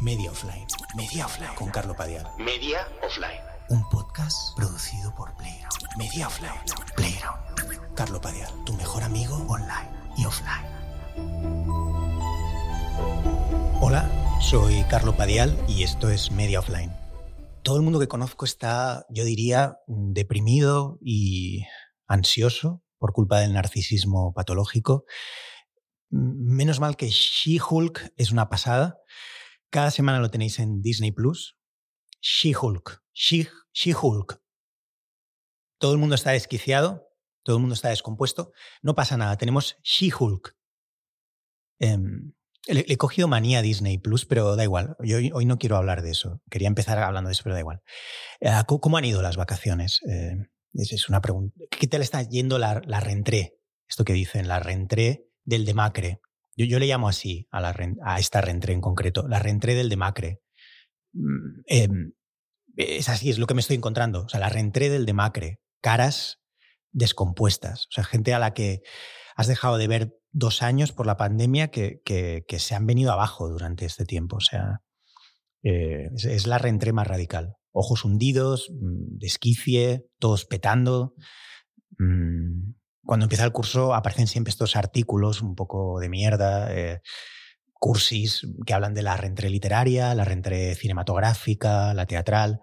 Media Offline. Media Offline. Con Carlo Padial. Media Offline. Un podcast producido por Playground. Media Offline. Playground. Carlo Padial, tu mejor amigo online y offline. Hola, soy Carlo Padial y esto es Media Offline. Todo el mundo que conozco está, yo diría, deprimido y ansioso por culpa del narcisismo patológico. Menos mal que She-Hulk es una pasada. Cada semana lo tenéis en Disney Plus. She-Hulk. She-Hulk. Todo el mundo está desquiciado, todo el mundo está descompuesto. No pasa nada, tenemos She-Hulk. Em, le, he cogido manía a Disney Plus, pero da igual. Hoy, no quiero hablar de eso. Quería empezar hablando de eso, pero da igual. Eh, ¿Cómo han ido las vacaciones? Eh, es, una pregunta. ¿Qué tal está yendo la, la? Esto que dicen, la rentré del demacre. Yo, yo le llamo así a, la, a esta rentré en concreto, la rentré del demacre. Mm, em, es así, es lo que me estoy encontrando. O sea, la rentré del demacre. Caras descompuestas. O sea, gente a la que has dejado de ver dos años por la pandemia que, que, se han venido abajo durante este tiempo. O sea, eh, es, la rentré más radical. Ojos hundidos, mm, desquicie, todos petando. Mm, cuando empieza el curso aparecen siempre estos artículos un poco de mierda, eh, cursis que hablan de la rentré literaria, la rentré cinematográfica, la teatral,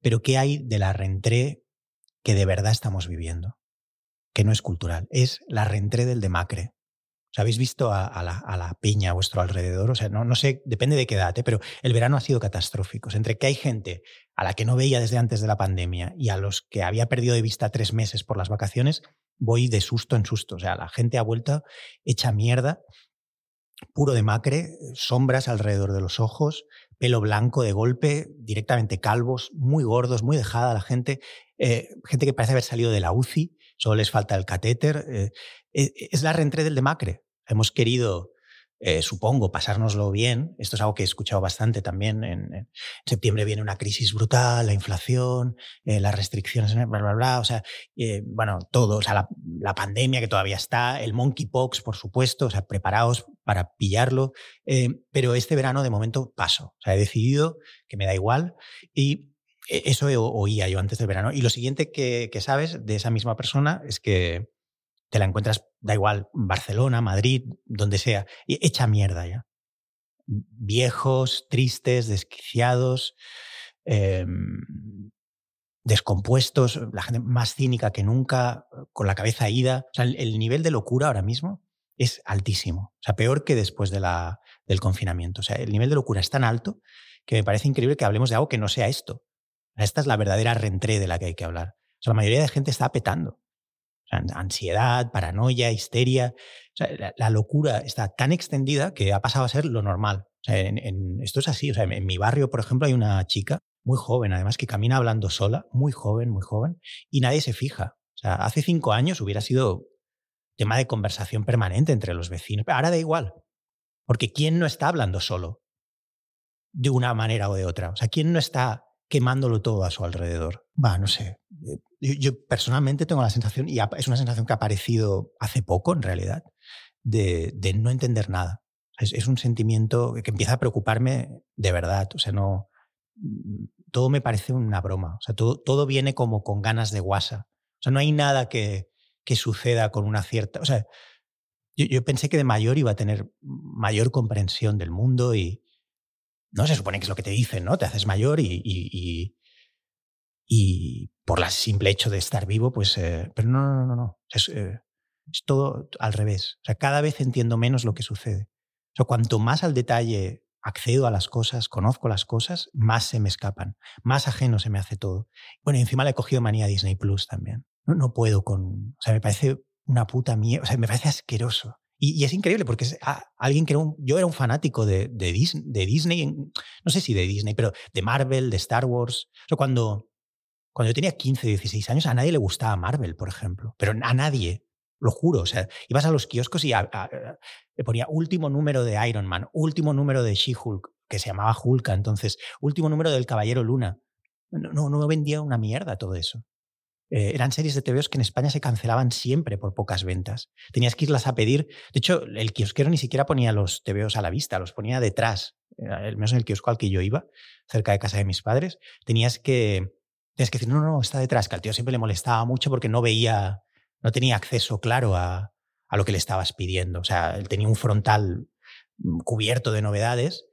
pero ¿qué hay de la rentré que de verdad estamos viviendo? Que no es cultural, es la rentré del demacre. ¿Os habéis visto a, la, a, peña a vuestro alrededor? O sea, no, sé, depende de qué edad, ¿eh? pero el verano ha sido catastrófico. entre que hay gente a la que no veía desde antes de la pandemia y a los que había perdido de vista tres meses por las vacaciones, voy de susto en susto. O sea, la gente ha vuelto hecha mierda, puro de macre, sombras alrededor de los ojos, pelo blanco de golpe, directamente calvos, muy gordos, muy dejada la gente, eh, gente que parece haber salido de la UCI, solo les falta el catéter. Eh, eh, es la reentré del demacre. Hemos querido eh, supongo, pasárnoslo bien. Esto es algo que he escuchado bastante también. En, septiembre viene una crisis brutal, la inflación, eh, las restricciones, bla, bla, bla. O sea, bueno, todo. O sea, la, pandemia que todavía está, el monkeypox, por supuesto. O sea, preparaos para pillarlo. pero este verano, de momento, paso. O sea, he decidido que me da igual. Y eso oía yo antes del verano. Y lo siguiente que, sabes de esa misma persona es que te la encuentras, da igual, Barcelona, Madrid, donde sea, y hecha mierda ya. Viejos, tristes, desquiciados, em, descompuestos, la gente más cínica que nunca, con la cabeza ida. O sea, el, nivel de locura ahora mismo es altísimo. O sea, peor que después del confinamiento. O sea, el nivel de locura es tan alto que me parece increíble que hablemos de algo que no sea esto. Esta es la verdadera rentré de la que hay que hablar. La mayoría de gente está petando ansiedad, paranoia, histeria. la, locura está tan extendida que ha pasado a ser lo normal. en, esto es así. en, mi barrio, por ejemplo, hay una chica muy joven, además, que camina hablando sola, muy joven, muy joven, y nadie se fija. Hace cinco años hubiera sido tema de conversación permanente entre los vecinos. Ahora da igual. Porque ¿quién no está hablando solo? De una manera o de otra. O sea, ¿quién no está quemándolo todo a su alrededor? Va, no sé. Eh, yo, personalmente tengo la sensación, y es una sensación que ha aparecido hace poco en realidad, de, no entender nada. Es, un sentimiento que empieza a preocuparme de verdad. O sea, no. Mm, todo me parece una broma. O sea, todo, todo viene como con ganas de guasa. O sea, no hay nada que, que suceda con una cierta. O sea, yo, pensé que de mayor iba a tener mayor comprensión del mundo y. No se supone que es lo que te dicen, ¿no? Te haces mayor y y por el simple hecho de estar vivo, pues... Eh, pero no, no, no, no. Es, eh, es, todo al revés. O sea, cada vez entiendo menos lo que sucede. O sea, cuanto más al detalle accedo a las cosas, conozco las cosas, más se me escapan, más ajeno se me hace todo. Bueno, y encima le he cogido manía a Disney Plus también. No, no puedo con... O sea, me parece una puta mierda. O sea, me parece asqueroso. Y, es increíble porque es alguien que era un, yo era un fanático de, de, Disney, no sé si de Disney, pero de Marvel, de Star Wars. Cuando cuando yo tenía 15, 16 años, a nadie le gustaba Marvel, por ejemplo. Pero a nadie, lo juro. O sea, ibas a los kioscos y le ponía último número de Iron Man, último número de She-Hulk, que se llamaba Hulka entonces, último número del Caballero Luna. No, no, no vendía una mierda todo eso. Eh, eran series de TVOs que en España se cancelaban siempre por pocas ventas. Tenías que irlas a pedir. De hecho, el kiosquero ni siquiera ponía los TVOs a la vista, los ponía detrás al menos en el kiosco al que yo iba, cerca de casa de mis padres, tenías que, tenías que decir, no, no, está detrás, que al tío siempre le molestaba mucho porque no veía, no tenía acceso claro a, a lo que le estabas pidiendo. O sea, él tenía un frontal mm, cubierto de novedades,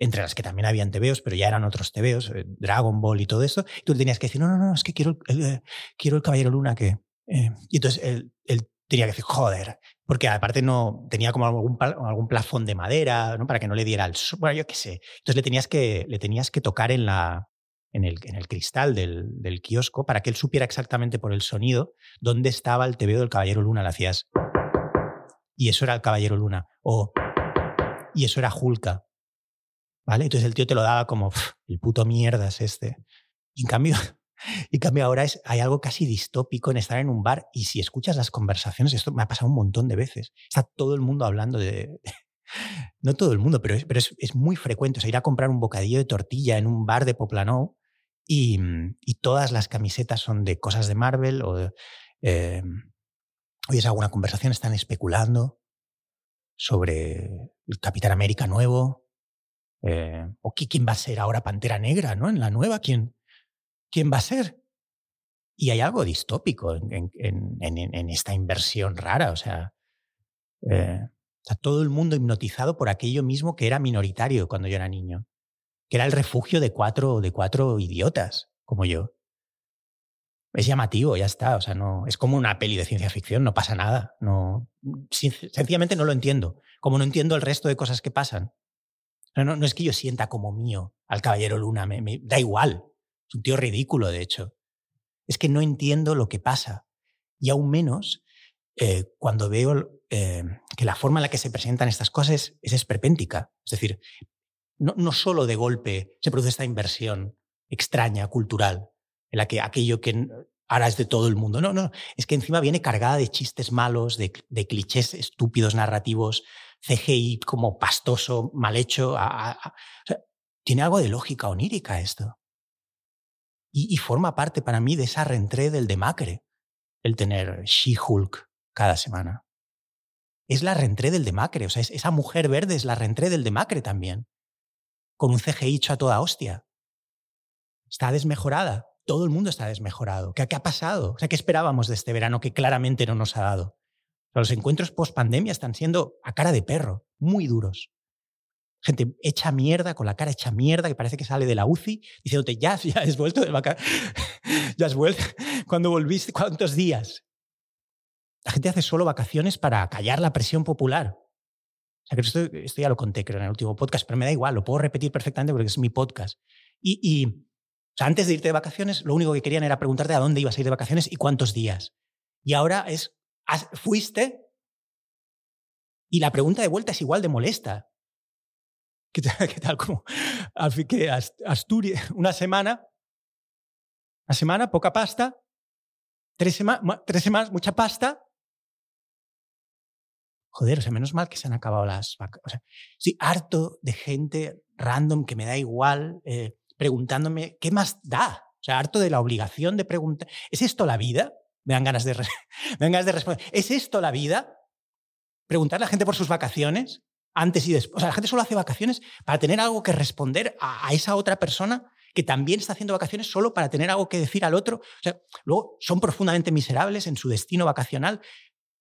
entre las que también habían tebeos, pero ya eran otros tebeos, eh, Dragon Ball y todo eso. Y tú tenías que decir, no, no, no, es que quiero el, eh, quiero el Caballero Luna que... Eh". y entonces él, él, tenía que decir, joder, porque aparte no tenía como algún, algún plafón de madera, ¿no? Para que no le diera el... Bueno, yo qué sé. Entonces le tenías que, le tenías que tocar en la, en el, en el cristal del, del, kiosco para que él supiera exactamente por el sonido dónde estaba el tebeo del Caballero Luna. Le hacías y eso era el Caballero Luna. O, y eso era Julka. Entonces el tío te lo daba como, el puto mierda es este. Y en cambio, y cambio ahora es, hay algo casi distópico en estar en un bar y si escuchas las conversaciones, esto me ha pasado un montón de veces, está todo el mundo hablando de... No todo el mundo, pero es, pero es, es muy frecuente. O sea, ir a comprar un bocadillo de tortilla en un bar de Poplano y, y todas las camisetas son de cosas de Marvel o eh, oyes alguna conversación, están especulando sobre el Capitán América nuevo, eh, o quién va a ser ahora Pantera Negra, ¿no? En la nueva, ¿quién, quién va a ser? Y hay algo distópico en, esta inversión rara, o sea, eh, o sea, todo el mundo hipnotizado por aquello mismo que era minoritario cuando yo era niño, que era el refugio de cuatro, de cuatro idiotas como yo es llamativo, ya está. O sea, no, es como una peli de ciencia ficción, no pasa nada. No, sencillamente no lo entiendo. Como no entiendo el resto de cosas que pasan. No, no, es que yo sienta como mío al Caballero Luna, me, da igual. Es un tío ridículo, de hecho. Es que no entiendo lo que pasa. Y aún menos eh, cuando veo eh, que la forma en la que se presentan estas cosas es, esperpéntica. Es decir, no, no solo de golpe se produce esta inversión extraña, cultural, en la que aquello que ahora es de todo el mundo. No, no, es que encima viene cargada de chistes malos, de, clichés estúpidos narrativos, CGI como pastoso, mal hecho. tiene algo de lógica onírica esto. Y, forma parte para mí de esa reentré del demacre, el tener She-Hulk cada semana. Es la reentré del demacre, o sea, esa mujer verde es la reentré del demacre también, con un CGI hecho a toda hostia. Está desmejorada, todo el mundo está desmejorado. ¿Qué, ¿Qué, ha pasado? O sea, ¿qué esperábamos de este verano que claramente no nos ha dado? Los encuentros post pandemia están siendo a cara de perro, muy duros. Gente hecha mierda, con la cara hecha mierda, que parece que sale de la UCI, diciéndote, ya, ya has vuelto de vacaciones. ya has vuelto. ¿Cuándo volviste? ¿Cuántos días? La gente hace solo vacaciones para callar la presión popular. O sea, que esto, ya lo conté, creo, en el último podcast, pero me da igual, lo puedo repetir perfectamente porque es mi podcast. Y, antes de irte de vacaciones, lo único que querían era preguntarte a dónde ibas a ir de vacaciones y cuántos días. Y ahora es, fuiste y la pregunta de vuelta es igual de molesta. ¿Qué tal? Qué como, que Asturias, una semana, una semana, poca pasta, tres, tres semanas, mucha pasta. Joder, o sea, menos mal que se han acabado las vacaciones. O estoy harto de gente random que me da igual. Eh, preguntándome, ¿qué más da? O sea, harto de la obligación de preguntar, ¿es esto la vida? Me dan ganas de, me dan ganas de responder, ¿es esto la vida? Preguntar a la gente por sus vacaciones, antes y después. O sea, la gente solo hace vacaciones para tener algo que responder a, esa otra persona que también está haciendo vacaciones solo para tener algo que decir al otro. O sea, luego son profundamente miserables en su destino vacacional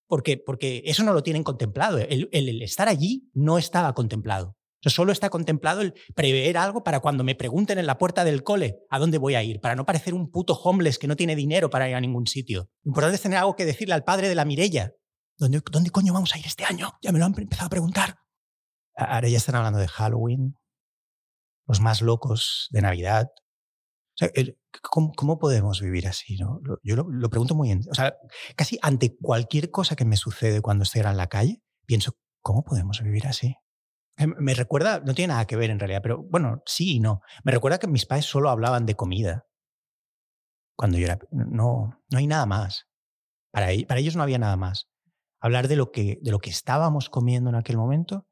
porque, porque eso no lo tienen contemplado. el estar allí no estaba contemplado solo está contemplado el prever algo para cuando me pregunten en la puerta del cole a dónde voy a ir, para no parecer un puto homeless que no tiene dinero para ir a ningún sitio. Lo importante es tener algo que decirle al padre de la Mirella. ¿Dónde, ¿Dónde coño vamos a ir este año? Ya me lo han empezado a preguntar. Ahora ya están hablando de Halloween, los más locos de Navidad. ¿cómo, podemos vivir así? No? Yo lo, pregunto muy... O sea, casi ante cualquier cosa que me sucede cuando estoy en la calle, pienso, ¿cómo podemos vivir así? Em, me recuerda, no tiene nada que ver en realidad, pero bueno, sí y no. Me recuerda que mis padres solo hablaban de comida. Cuando yo era. No, no hay nada más. Para, e, para ellos no había nada más. Hablar de lo, que, de lo que estábamos comiendo en aquel momento,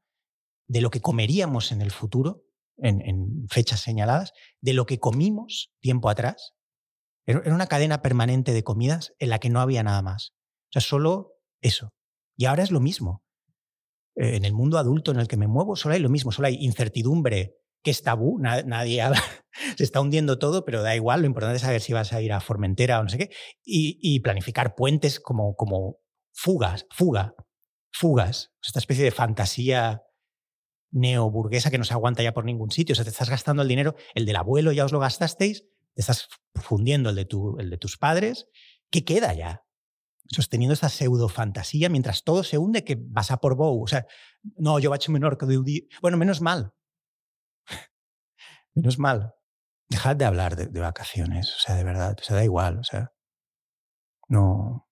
de lo que comeríamos en el futuro, en, en fechas señaladas, de lo que comimos tiempo atrás. Era una cadena permanente de comidas en la que no había nada más. O sea, solo eso. Y ahora es lo mismo. Eh, en el mundo adulto en el que me muevo solo hay lo mismo, solo hay incertidumbre, que es tabú, nadie, se está hundiendo todo, pero da igual, lo importante es saber si vas a ir a Formentera o no sé qué, y, planificar puentes como, como fugas, fuga, fugas, esta especie de fantasía neoburguesa que no se aguanta ya por ningún sitio, o sea, te estás gastando el dinero, el del abuelo ya os lo gastasteis, te estás fundiendo el el de tus padres, ¿qué queda ya? Sosteniendo esta pseudo fantasía mientras todo se hunde que vas a por Bow. O sea, no, yo vaig menor que día. Bueno, menos mal. menos mal. Dejad de hablar de, vacaciones, o sea, de verdad, o sea, da igual, o sea, no,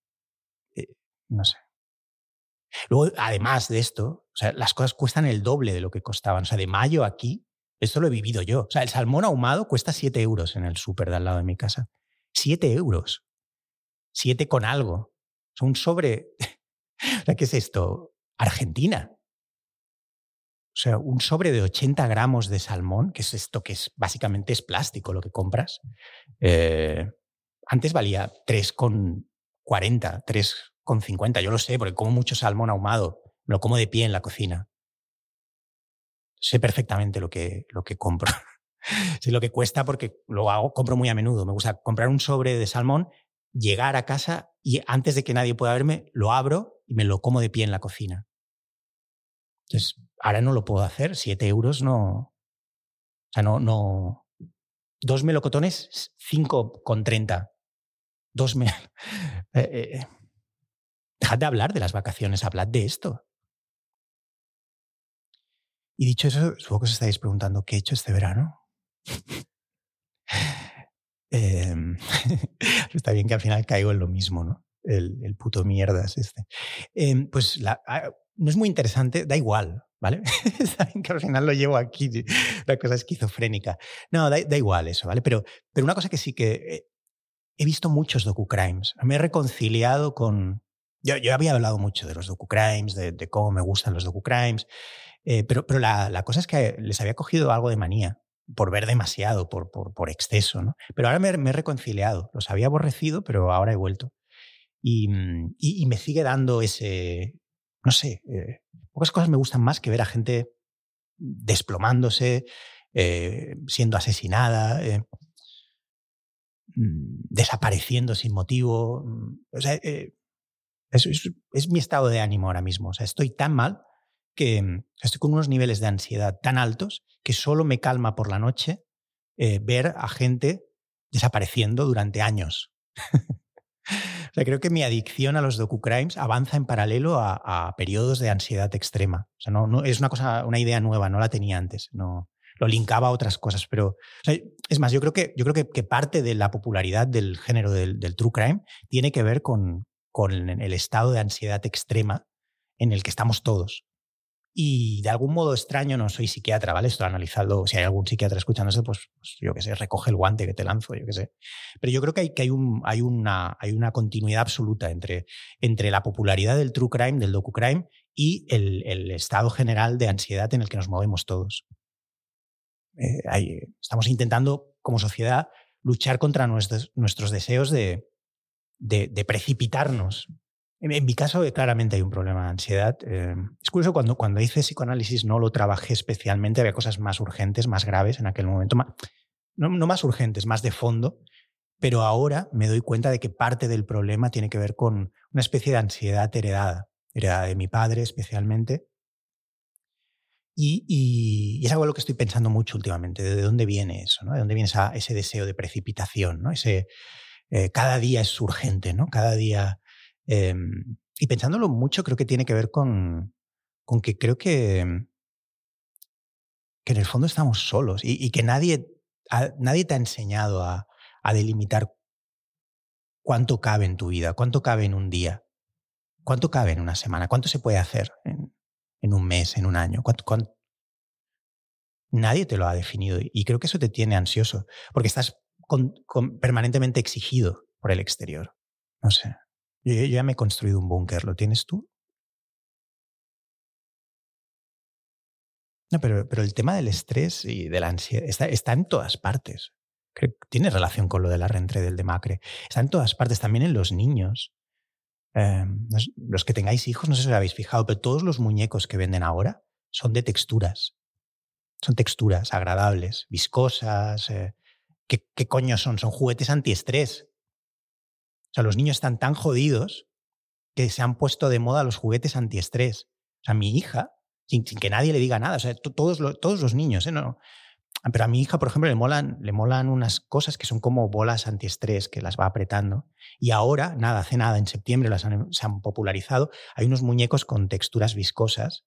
eh, no sé. Luego, además de esto, o sea, las cosas cuestan el doble de lo que costaban. O sea, de mayo aquí, esto lo he vivido yo. O sea, el salmón ahumado cuesta 7 euros en el súper de al lado de mi casa. 7 euros. 7 con algo un sobre, ¿qué es esto? Argentina. O sea, un sobre de 80 gramos de salmón, que es esto que es básicamente es plástico lo que compras. Eh, antes valía 3,40, 3,50. Yo lo sé, porque como mucho salmón ahumado. Me lo como de pie en la cocina. Sé perfectamente lo que, lo que compro. sé lo que cuesta porque lo hago, compro muy a menudo. Me gusta comprar un sobre de salmón llegar a casa y antes de que nadie pueda verme, lo abro y me lo como de pie en la cocina. Entonces, ahora no lo puedo hacer. Siete euros no. O sea, no. no dos melocotones, cinco con treinta. Dos me. Eh, eh. Dejad de hablar de las vacaciones, hablad de esto. Y dicho eso, supongo que os estáis preguntando qué he hecho este verano. Em, está bien que al final caigo en lo mismo, ¿no? El, el puto mierdas este. Em, pues la, ah, no es muy interesante, da igual, ¿vale? está bien que al final lo llevo aquí, la cosa esquizofrénica. No, da, da igual eso, ¿vale? Pero, pero una cosa que sí que he visto muchos docu-crimes. Me he reconciliado con... Yo, yo, había hablado mucho de los docu-crimes, de, de, cómo me gustan los docu-crimes, eh, pero, pero la, la, cosa es que les había cogido algo de manía por ver demasiado, por, por, por exceso. ¿no? Pero ahora me, he reconciliado. Los había aborrecido, pero ahora he vuelto. Y, mm, y, me sigue dando ese, no sé, eh, pocas cosas me gustan más que ver a gente desplomándose, eh, siendo asesinada, eh, mm, desapareciendo sin motivo. Mm, o sea, es, es, mi estado de ánimo ahora mismo. O sea, estoy tan mal que mm, estoy con unos niveles de ansiedad tan altos que solo me calma por la noche eh, ver a gente desapareciendo durante años. o sea, creo que mi adicción a los docu-crimes avanza en paralelo a, periodos de ansiedad extrema. O sea, no, es una cosa, una idea nueva, no la tenía antes. No, lo linkaba a otras cosas, pero es más, yo creo que, yo creo que, parte de la popularidad del género del, del, true crime tiene que ver con, con el estado de ansiedad extrema en el que estamos todos. Y de algún modo extraño, no soy psiquiatra, ¿vale? Estoy analizando, si hay algún psiquiatra escuchando eso, pues, pues, yo qué sé, recoge el guante que te lanzo, yo qué sé. Pero yo creo que hay, que hay, un, hay, una, hay una continuidad absoluta entre, entre la popularidad del true crime, del docu-crime, y el, el, estado general de ansiedad en el que nos movemos todos. Eh, estamos intentando, como sociedad, luchar contra nuestros, nuestros deseos de, de, de precipitarnos en, mi caso, eh, claramente hay un problema de ansiedad. Eh, es curioso, cuando, cuando hice psicoanálisis no lo trabajé especialmente, había cosas más urgentes, más graves en aquel momento, no, no más urgentes, más de fondo, pero ahora me doy cuenta de que parte del problema tiene que ver con una especie de ansiedad heredada, heredada de mi padre especialmente. Y, y, es algo de lo que estoy pensando mucho últimamente, de dónde viene eso, ¿no? de dónde viene ese deseo de precipitación, ¿no? ese, eh, cada día es urgente, ¿no? cada día Em, y pensándolo mucho, creo que tiene que ver con, con que creo que, que en el fondo estamos solos y, que nadie, nadie te ha enseñado a, delimitar cuánto cabe en tu vida, cuánto cabe en un día, cuánto cabe en una semana, cuánto se puede hacer en, en un mes, en un año. ¿Cuánto, Nadie te lo ha definido y creo que eso te tiene ansioso porque estás permanentemente exigido por el exterior. No sé. Yo, ya me he construido un búnker, ¿lo tienes tú? No, pero, pero el tema del estrés y de la ansiedad está, en todas partes. Que tiene relación con lo de la reentrée del demacre. Está en todas partes, también en los niños. Eh, los que tengáis hijos, no sé si os habéis fijado, pero todos los muñecos que venden ahora son de texturas. Son texturas agradables, viscosas. Eh, ¿qué, ¿Qué coño son? Son juguetes antiestrés. O sea, los niños están tan jodidos que se han puesto de moda los juguetes antiestrés. O sea, mi hija, sin, que nadie le diga nada, o sea, todos, los, niños, ¿eh? No, pero a mi hija, por ejemplo, le molan, le molan unas cosas que son como bolas antiestrés que las va apretando. Y ahora, nada, hace nada, en septiembre las se han popularizado. Hay unos muñecos con texturas viscosas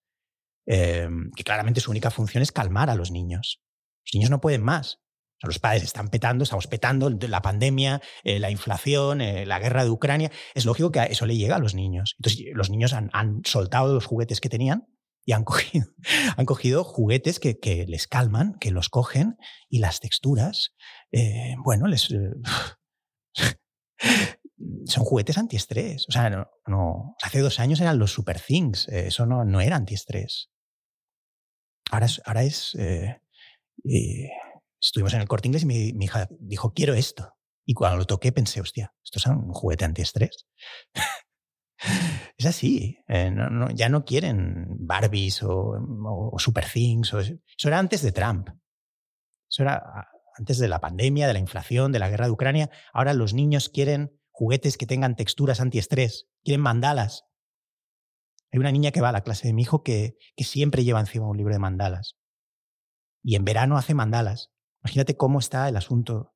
eh, que claramente su única función es calmar a los niños. Los niños no pueden más. Sea, los padres están petando, estamos petando la pandemia, eh, la inflación, eh, la guerra de Ucrania. Es lógico que eso le llega a los niños. Entonces, los niños han, soltado los juguetes que tenían y han cogido, han cogido juguetes que, que, les calman, que los cogen y las texturas, eh, bueno, les... Son juguetes antiestrés. O sea, no, no, hace dos años eran los super things. Eso no, no era antiestrés. Ahora es... Ahora es estuvimos en el corte inglés y mi, hija dijo, quiero esto. Y cuando lo toqué pensé, hostia, esto es un juguete antiestrés. Es así. Eh, ya no quieren Barbies o, Super Things. eso era antes de Trump. Eso era antes de la pandemia, de la inflación, de la guerra de Ucrania. Ahora los niños quieren juguetes que tengan texturas antiestrés. Quieren mandalas. Hay una niña que va a la clase de mi hijo que, que siempre lleva encima un libro de mandalas. Y en verano hace mandalas. Imagínate cómo está el asunto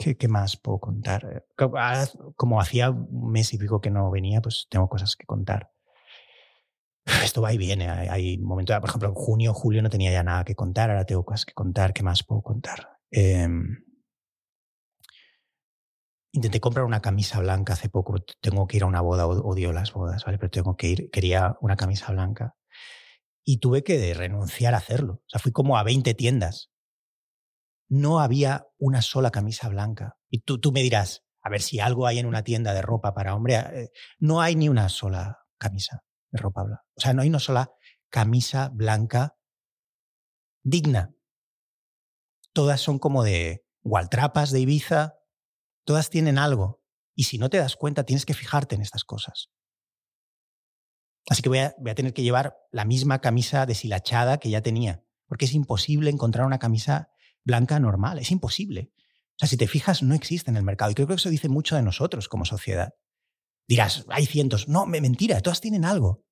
¿Qué, más puedo contar? Ah, como hacía un mes y pico que no venía, pues tengo cosas que contar. Esto va y viene. Hay, momentos, por ejemplo, en junio, julio no tenía ya nada que contar, ahora tengo cosas que contar. ¿Qué más puedo contar? Em, intenté comprar una camisa blanca hace poco. Tengo que ir a una boda, odio las bodas, ¿vale? Pero tengo que ir. Quería una camisa blanca. Y tuve que renunciar a hacerlo. O sea, fui como a 20 tiendas no había una sola camisa blanca. Y tú, tú me dirás, a ver si algo hay en una tienda de ropa para hombre. Eh, no hay ni una sola camisa de ropa blanca. O sea, no hay una sola camisa blanca digna. Todas son como de gualtrapas de Ibiza. Todas tienen algo. Y si no te das cuenta, tienes que fijarte en estas cosas. Así que voy a, tener que llevar la misma camisa deshilachada que ya tenía. Porque es imposible encontrar una camisa blanca normal. Es imposible. O sea, si te fijas, no existe en el mercado. Y creo que eso dice mucho de nosotros como sociedad. Dirás, hay cientos. No, mentira, todas tienen algo.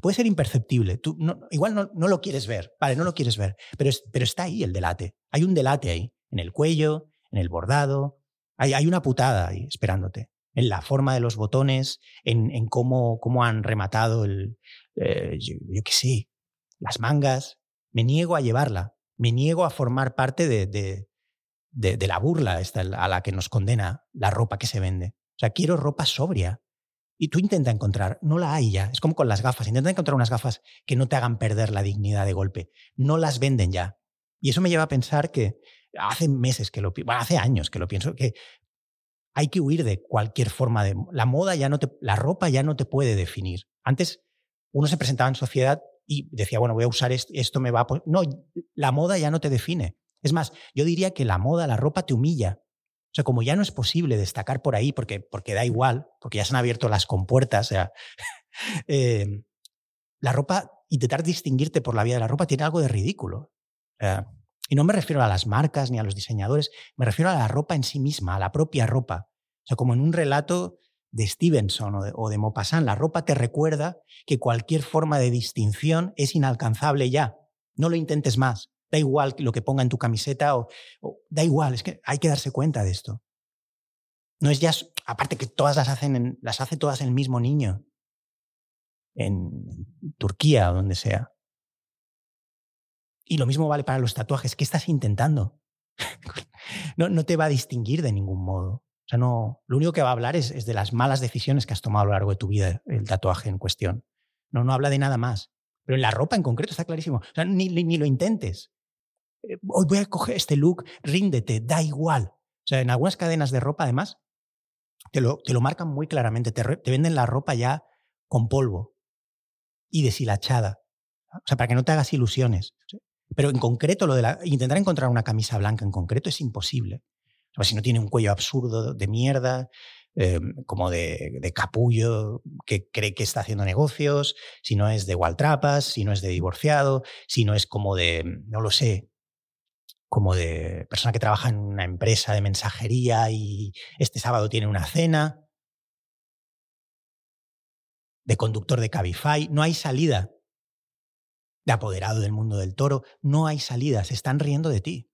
Puede ser imperceptible. Tú igual no, no, lo quieres ver. Vale, no lo quieres ver. Pero, pero está ahí el delate. Hay un delate ahí. En el cuello, en el bordado. Hay, hay una putada ahí esperándote. En la forma de los botones, en, en cómo, cómo han rematado el. Eh, yo, qué sé. Las mangas. Me niego a llevarla me niego a formar parte de, de, la burla esta a la que nos condena la ropa que se vende. O sea, quiero ropa sobria. Y tú intenta encontrar, no la hay ya. Es como con las gafas. Intenta encontrar unas gafas que no te hagan perder la dignidad de golpe. No las venden ya. Y eso me lleva a pensar que hace meses que lo bueno, hace años que lo pienso, que hay que huir de cualquier forma de. La moda ya no te. La ropa ya no te puede definir. Antes uno se presentaba en sociedad y decía, bueno, voy a usar esto, me va a... No, la moda ya no te define. Es más, yo diría que la moda, la ropa te humilla. O sea, como ya no es posible destacar por ahí porque, porque da igual, porque ya se han abierto las compuertas, o sea, eh, la ropa, intentar distinguirte por la vía de la ropa tiene algo de ridículo. Y no me refiero a las marcas ni a los diseñadores, me refiero a la ropa en sí misma, a la propia ropa. O sea, como en un relato de Stevenson o de, o Maupassant, la ropa te recuerda que cualquier forma de distinción es inalcanzable ya. No lo intentes más. Da igual lo que ponga en tu camiseta o, da igual, es que hay que darse cuenta de esto. No es ya, aparte que todas las hacen, las hace todas el mismo niño. En Turquía o donde sea. Y lo mismo vale para los tatuajes. ¿Qué estás intentando? no, no te va a distinguir de ningún modo sea, no, lo único que va a hablar es, de las malas decisiones que has tomado a lo largo de tu vida, el tatuaje en cuestión. No, no habla de nada más. Pero en la ropa en concreto está clarísimo. O sea, ni, ni, lo intentes. Eh, hoy voy a coger este look, ríndete, da igual. O sea, en algunas cadenas de ropa, además, te lo, te lo marcan muy claramente. Te, te venden la ropa ya con polvo y deshilachada. O sea, para que no te hagas ilusiones. Pero en concreto, lo de la, intentar encontrar una camisa blanca en concreto es imposible. si no tiene un cuello absurdo de mierda, em, como de, capullo que cree que está haciendo negocios, si no es de Waltrapas, si no es de divorciado, si no es como de, no lo sé, como de persona que trabaja en una empresa de mensajería y este sábado tiene una cena, de conductor de Cabify, no hay salida. De apoderado del mundo del toro, no hay salida, se están riendo de ti.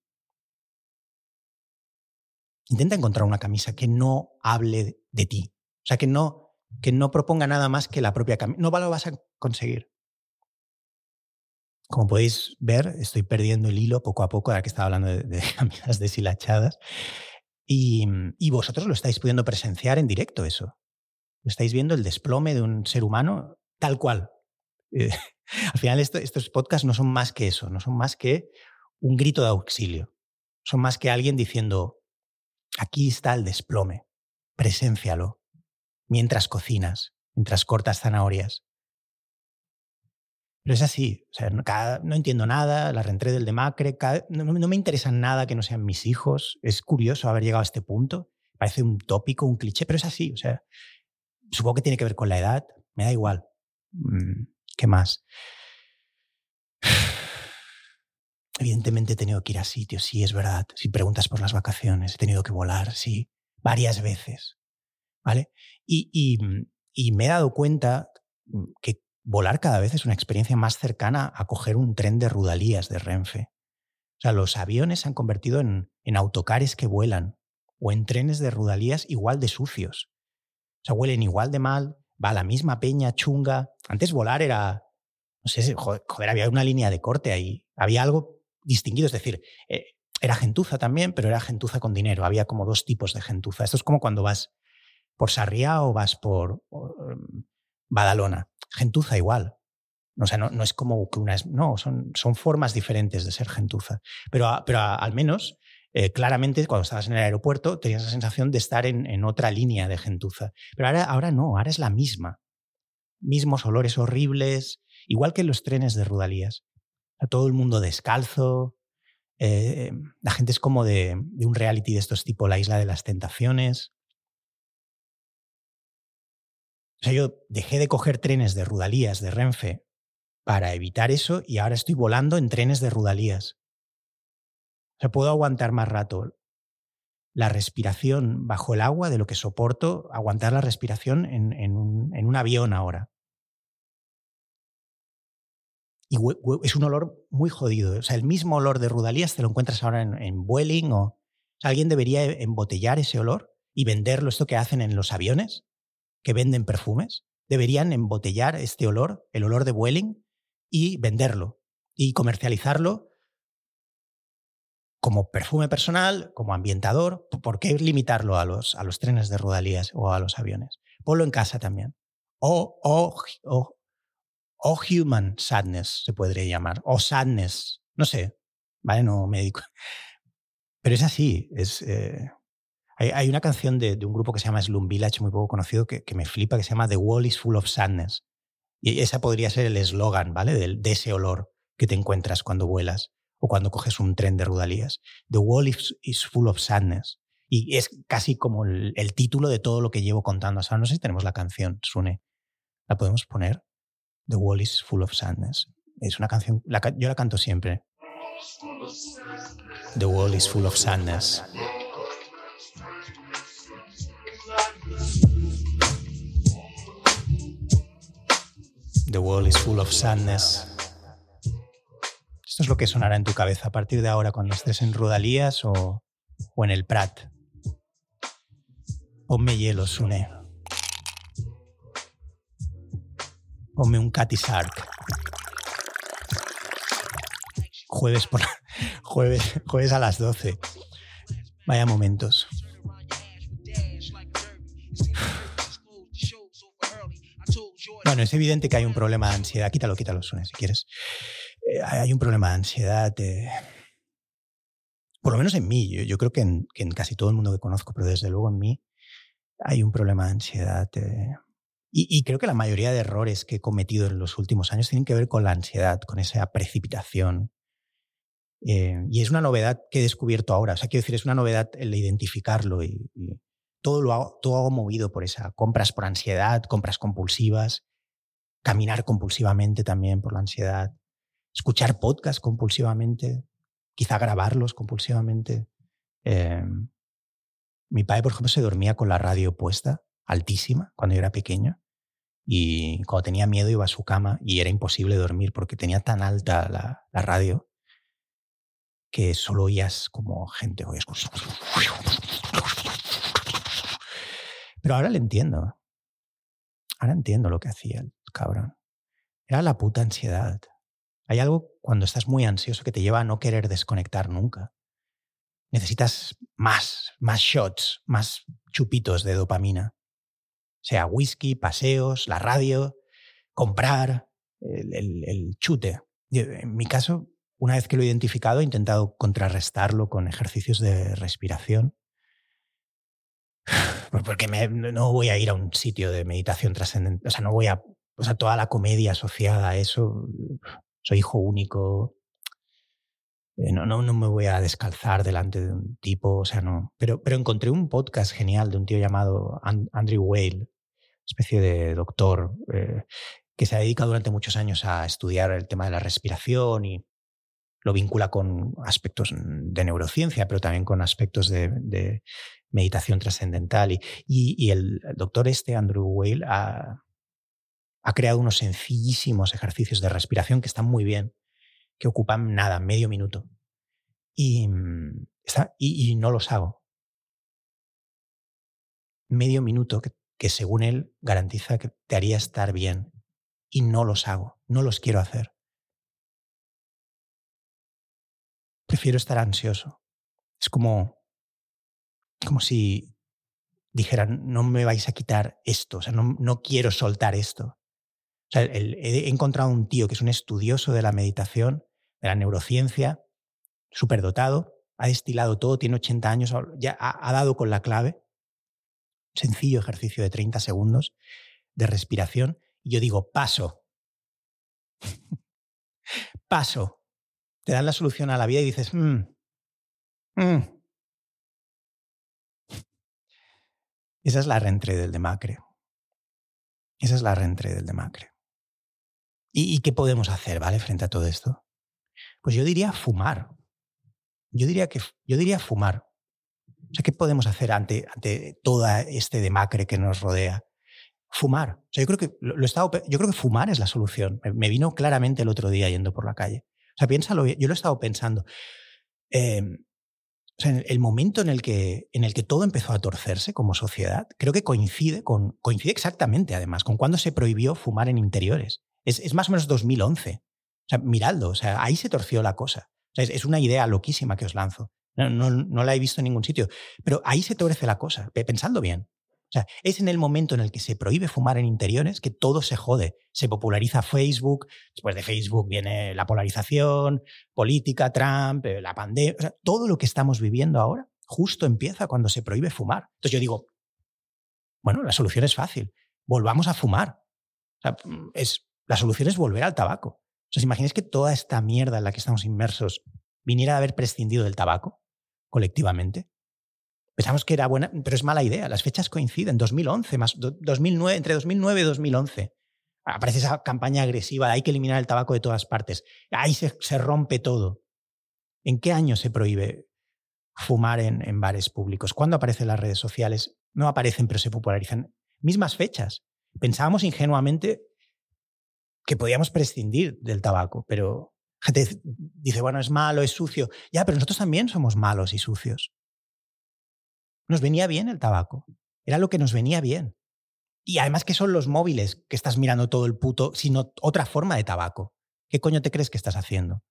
Intenta encontrar una camisa que no hable de ti. O sea, que no, que no proponga nada más que la propia camisa. No lo vas a conseguir. Como podéis ver, estoy perdiendo el hilo poco a poco, ahora que estaba hablando de, camisas deshilachadas. Y, y, vosotros lo estáis pudiendo presenciar en directo eso. Estáis viendo el desplome de un ser humano tal cual. Eh, al final estos podcasts no son más que eso, no son más que un grito de auxilio. Son más que alguien diciendo, Aquí está el desplome. Preséncialo. Mientras cocinas, mientras cortas zanahorias. Pero es así. O sea, no, entiendo nada, la reentré del demacre, no, no, me interesa nada que no sean mis hijos. Es curioso haber llegado a este punto. Parece un tópico, un cliché, pero es así. O sea, supongo que tiene que ver con la edad. Me da igual. Mm, ¿Qué más? Evidentemente he tenido que ir a sitios, sí, es verdad. Si preguntas por las vacaciones, he tenido que volar, sí, varias veces. ¿Vale? Y, y, me he dado cuenta mm, que volar cada vez es una experiencia más cercana a coger un tren de rudalías de Renfe. O sea, los aviones se han convertido en, en autocares que vuelan o en trenes de rudalías igual de sucios. O sea, huelen igual de mal, va la misma peña chunga. Antes volar era, no sé, joder, había una línea de corte ahí. Había algo distinguido, es decir, eh, era gentuza también, pero era gentuza con dinero. Había como dos tipos de gentuza. Esto es como cuando vas por Sarriá o vas por, em, Badalona. Gentuza igual. O sea, no, no, es como que una... No, son, son formas diferentes de ser gentuza. Pero, pero al menos, eh, claramente, cuando estabas en el aeropuerto, tenías la sensación de estar en, en otra línea de gentuza. Pero ahora, ahora no, ahora es la misma. Mismos olores horribles, igual que en los trenes de Rudalías todo el mundo descalzo. Eh, la gente es como de, un reality de estos tipo La Isla de las Tentaciones. O sea, yo dejé de coger trenes de Rudalías, de Renfe, para evitar eso y ahora estoy volando en trenes de Rudalías. O sea, puedo aguantar más rato la respiración bajo el agua de lo que soporto aguantar la respiración en un avión ahora. Y es un olor muy jodido. O sea, el mismo olor de Rudalías te lo encuentras ahora en, en o, alguien debería embotellar ese olor y venderlo, esto que hacen en los aviones, que venden perfumes. Deberían embotellar este olor, el olor de Vueling, y venderlo y comercializarlo como perfume personal, como ambientador. ¿Por qué limitarlo a los, a los trenes de Rudalías o a los aviones? Ponlo en casa también. O, o, o o human sadness se podría llamar, o sadness, no sé, ¿vale? No médico. Pero es así, es, eh, hay, una canción de, un grupo que se llama Slum Village, muy poco conocido, que, me flipa, que se llama The Wall is Full of Sadness. Y esa podría ser el eslogan, ¿vale? De, ese olor que te encuentras cuando vuelas o cuando coges un tren de Rudalías. The Wall is, Full of Sadness. Y es casi como el, título de todo lo que llevo contando. O no sé si tenemos la canción, Sune. ¿La podemos poner? The Wall is Full of Sadness. Es una canción, yo la canto siempre. The Wall is Full of Sadness. The Wall is Full of Sadness. Esto es lo que sonará en tu cabeza a partir de ahora cuando estés en Rudalías o, o en el Prat. Ponme hielo, Sune. Ponme un Cathy Jueves, por, jueves, jueves a las 12. Vaya momentos. Bueno, es evidente que hay un problema de ansiedad. Quítalo, quítalo, Sune, si quieres. Eh, hay un problema de ansiedad. Eh, por lo menos en mí. Yo, creo que en, casi todo el mundo que conozco, pero desde luego en mí hay un problema de ansiedad. Eh, y, creo que la mayoría de errores que he cometido en los últimos años tienen que ver con la ansiedad, con esa precipitación. Y es una novedad que he descubierto ahora. O sea, quiero decir, es una novedad el identificarlo y, todo lo hago, todo hago movido por esa. Compras por ansiedad, compras compulsivas, caminar compulsivamente también por la ansiedad, escuchar podcasts compulsivamente, quizá grabarlos compulsivamente. Eh, mi padre, por ejemplo, se dormía con la radio puesta, altísima, cuando yo era pequeño. Y cuando tenía miedo iba a su cama y era imposible dormir porque tenía tan alta la, radio que solo oías como gente. Oías Pero ahora le entiendo. Ahora entiendo lo que hacía el cabrón. Era la puta ansiedad. Hay algo cuando estás muy ansioso que te lleva a no querer desconectar nunca. Necesitas más, más shots, más chupitos de dopamina sea whisky, paseos, la radio, comprar, el, chute. En mi caso, una vez que lo he identificado, he intentado contrarrestarlo con ejercicios de respiración. Porque no voy a ir a un sitio de meditación trascendente. O sea, no voy a. O sea, toda la comedia asociada a eso. Soy hijo único. Eh, no, no, no me voy a descalzar delante de un tipo. O sea, no. Pero, pero encontré un podcast genial de un tío llamado Andrew Whale, especie de doctor eh, que se ha dedicado durante muchos años a estudiar el tema de la respiración y lo vincula con aspectos de neurociencia, pero también con aspectos de, meditación trascendental. Y, y, el doctor este, Andrew Whale, ha, ha, creado unos sencillísimos ejercicios de respiración que están muy bien, que ocupan nada, medio minuto. Y, mm, y, no los hago. Medio minuto que que según él garantiza que te haría estar bien. Y no los hago, no los quiero hacer. Prefiero estar ansioso. Es como, como si dijeran, no me vais a quitar esto, o sea, no quiero soltar esto. O sea, he encontrado un tío que es un estudioso de la meditación, de la neurociencia, superdotado, ha destilado todo, tiene 80 años, ya ha dado con la clave sencillo ejercicio de 30 segundos de respiración y yo digo, paso. paso. Te dan la solución a la vida y dices, mm, mm". Esa es la reentré del demacre. Esa es la reentré del demacre. ¿Y, ¿Y qué podemos hacer, vale, frente a todo esto? Pues yo diría fumar. Yo diría que yo diría fumar. O sea, ¿qué podemos hacer ante, ante todo este demacre que nos rodea? Fumar. O sea, yo creo que lo, he estado, yo creo que fumar es la solución. Me, vino claramente el otro día yendo por la calle. O sea, piénsalo, yo lo he estado pensando. Em, o sea, el momento en el, que, en el que todo empezó a torcerse como sociedad, creo que coincide, con, coincide exactamente, además, con cuando se prohibió fumar en interiores. Es, es más o menos 2011. O sea, miradlo, o sea, ahí se torció la cosa. Es, una idea loquísima que os lanzo. No, la he visto en ningún sitio. Pero ahí se torce la cosa, pensando bien. O sea, es en el momento en el que se prohíbe fumar en interiores que todo se jode. Se populariza Facebook, después de Facebook viene la polarización, política, Trump, eh, la pandemia. O sea, todo lo que estamos viviendo ahora justo empieza cuando se prohíbe fumar. Entonces yo digo, bueno, la solución es fácil. Volvamos a fumar. O sea, es, la solución es volver al tabaco. ¿os que toda esta mierda en la que estamos inmersos viniera a haber prescindido del tabaco? colectivamente. Pensamos que era buena, pero es mala idea. Las fechas coinciden. 2011 más 2009, entre 2009 y 2011. Aparece esa campaña agresiva, hay que eliminar el tabaco de todas partes. Ahí se, rompe todo. ¿En qué año se prohíbe fumar en, en bares públicos? ¿Cuándo aparecen las redes sociales? No aparecen, pero se popularizan. Mismas fechas. Pensábamos ingenuamente que podíamos prescindir del tabaco, pero Gente dice, bueno, es malo, es sucio. Ya, pero nosotros también somos malos y sucios. Nos venía bien el tabaco. Era lo que nos venía bien. Y además que son los móviles que estás mirando todo el puto, sino otra forma de tabaco. ¿Qué coño te crees que estás haciendo?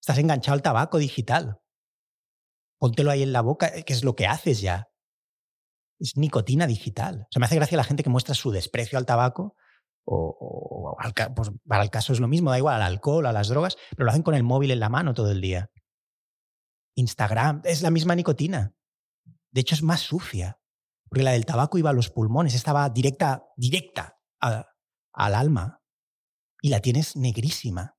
Estás enganchado al tabaco digital. Póntelo ahí en la boca, que es lo que haces ya. Es nicotina digital. O sea, me hace gracia la gente que muestra su desprecio al tabaco o, pues para el caso es lo mismo, da igual al alcohol, a las drogas, pero lo hacen con el móvil en la mano todo el día. Instagram es la misma nicotina. De hecho, es más sucia, porque la del tabaco iba a los pulmones, estaba directa, directa al alma. Y la tienes negrísima.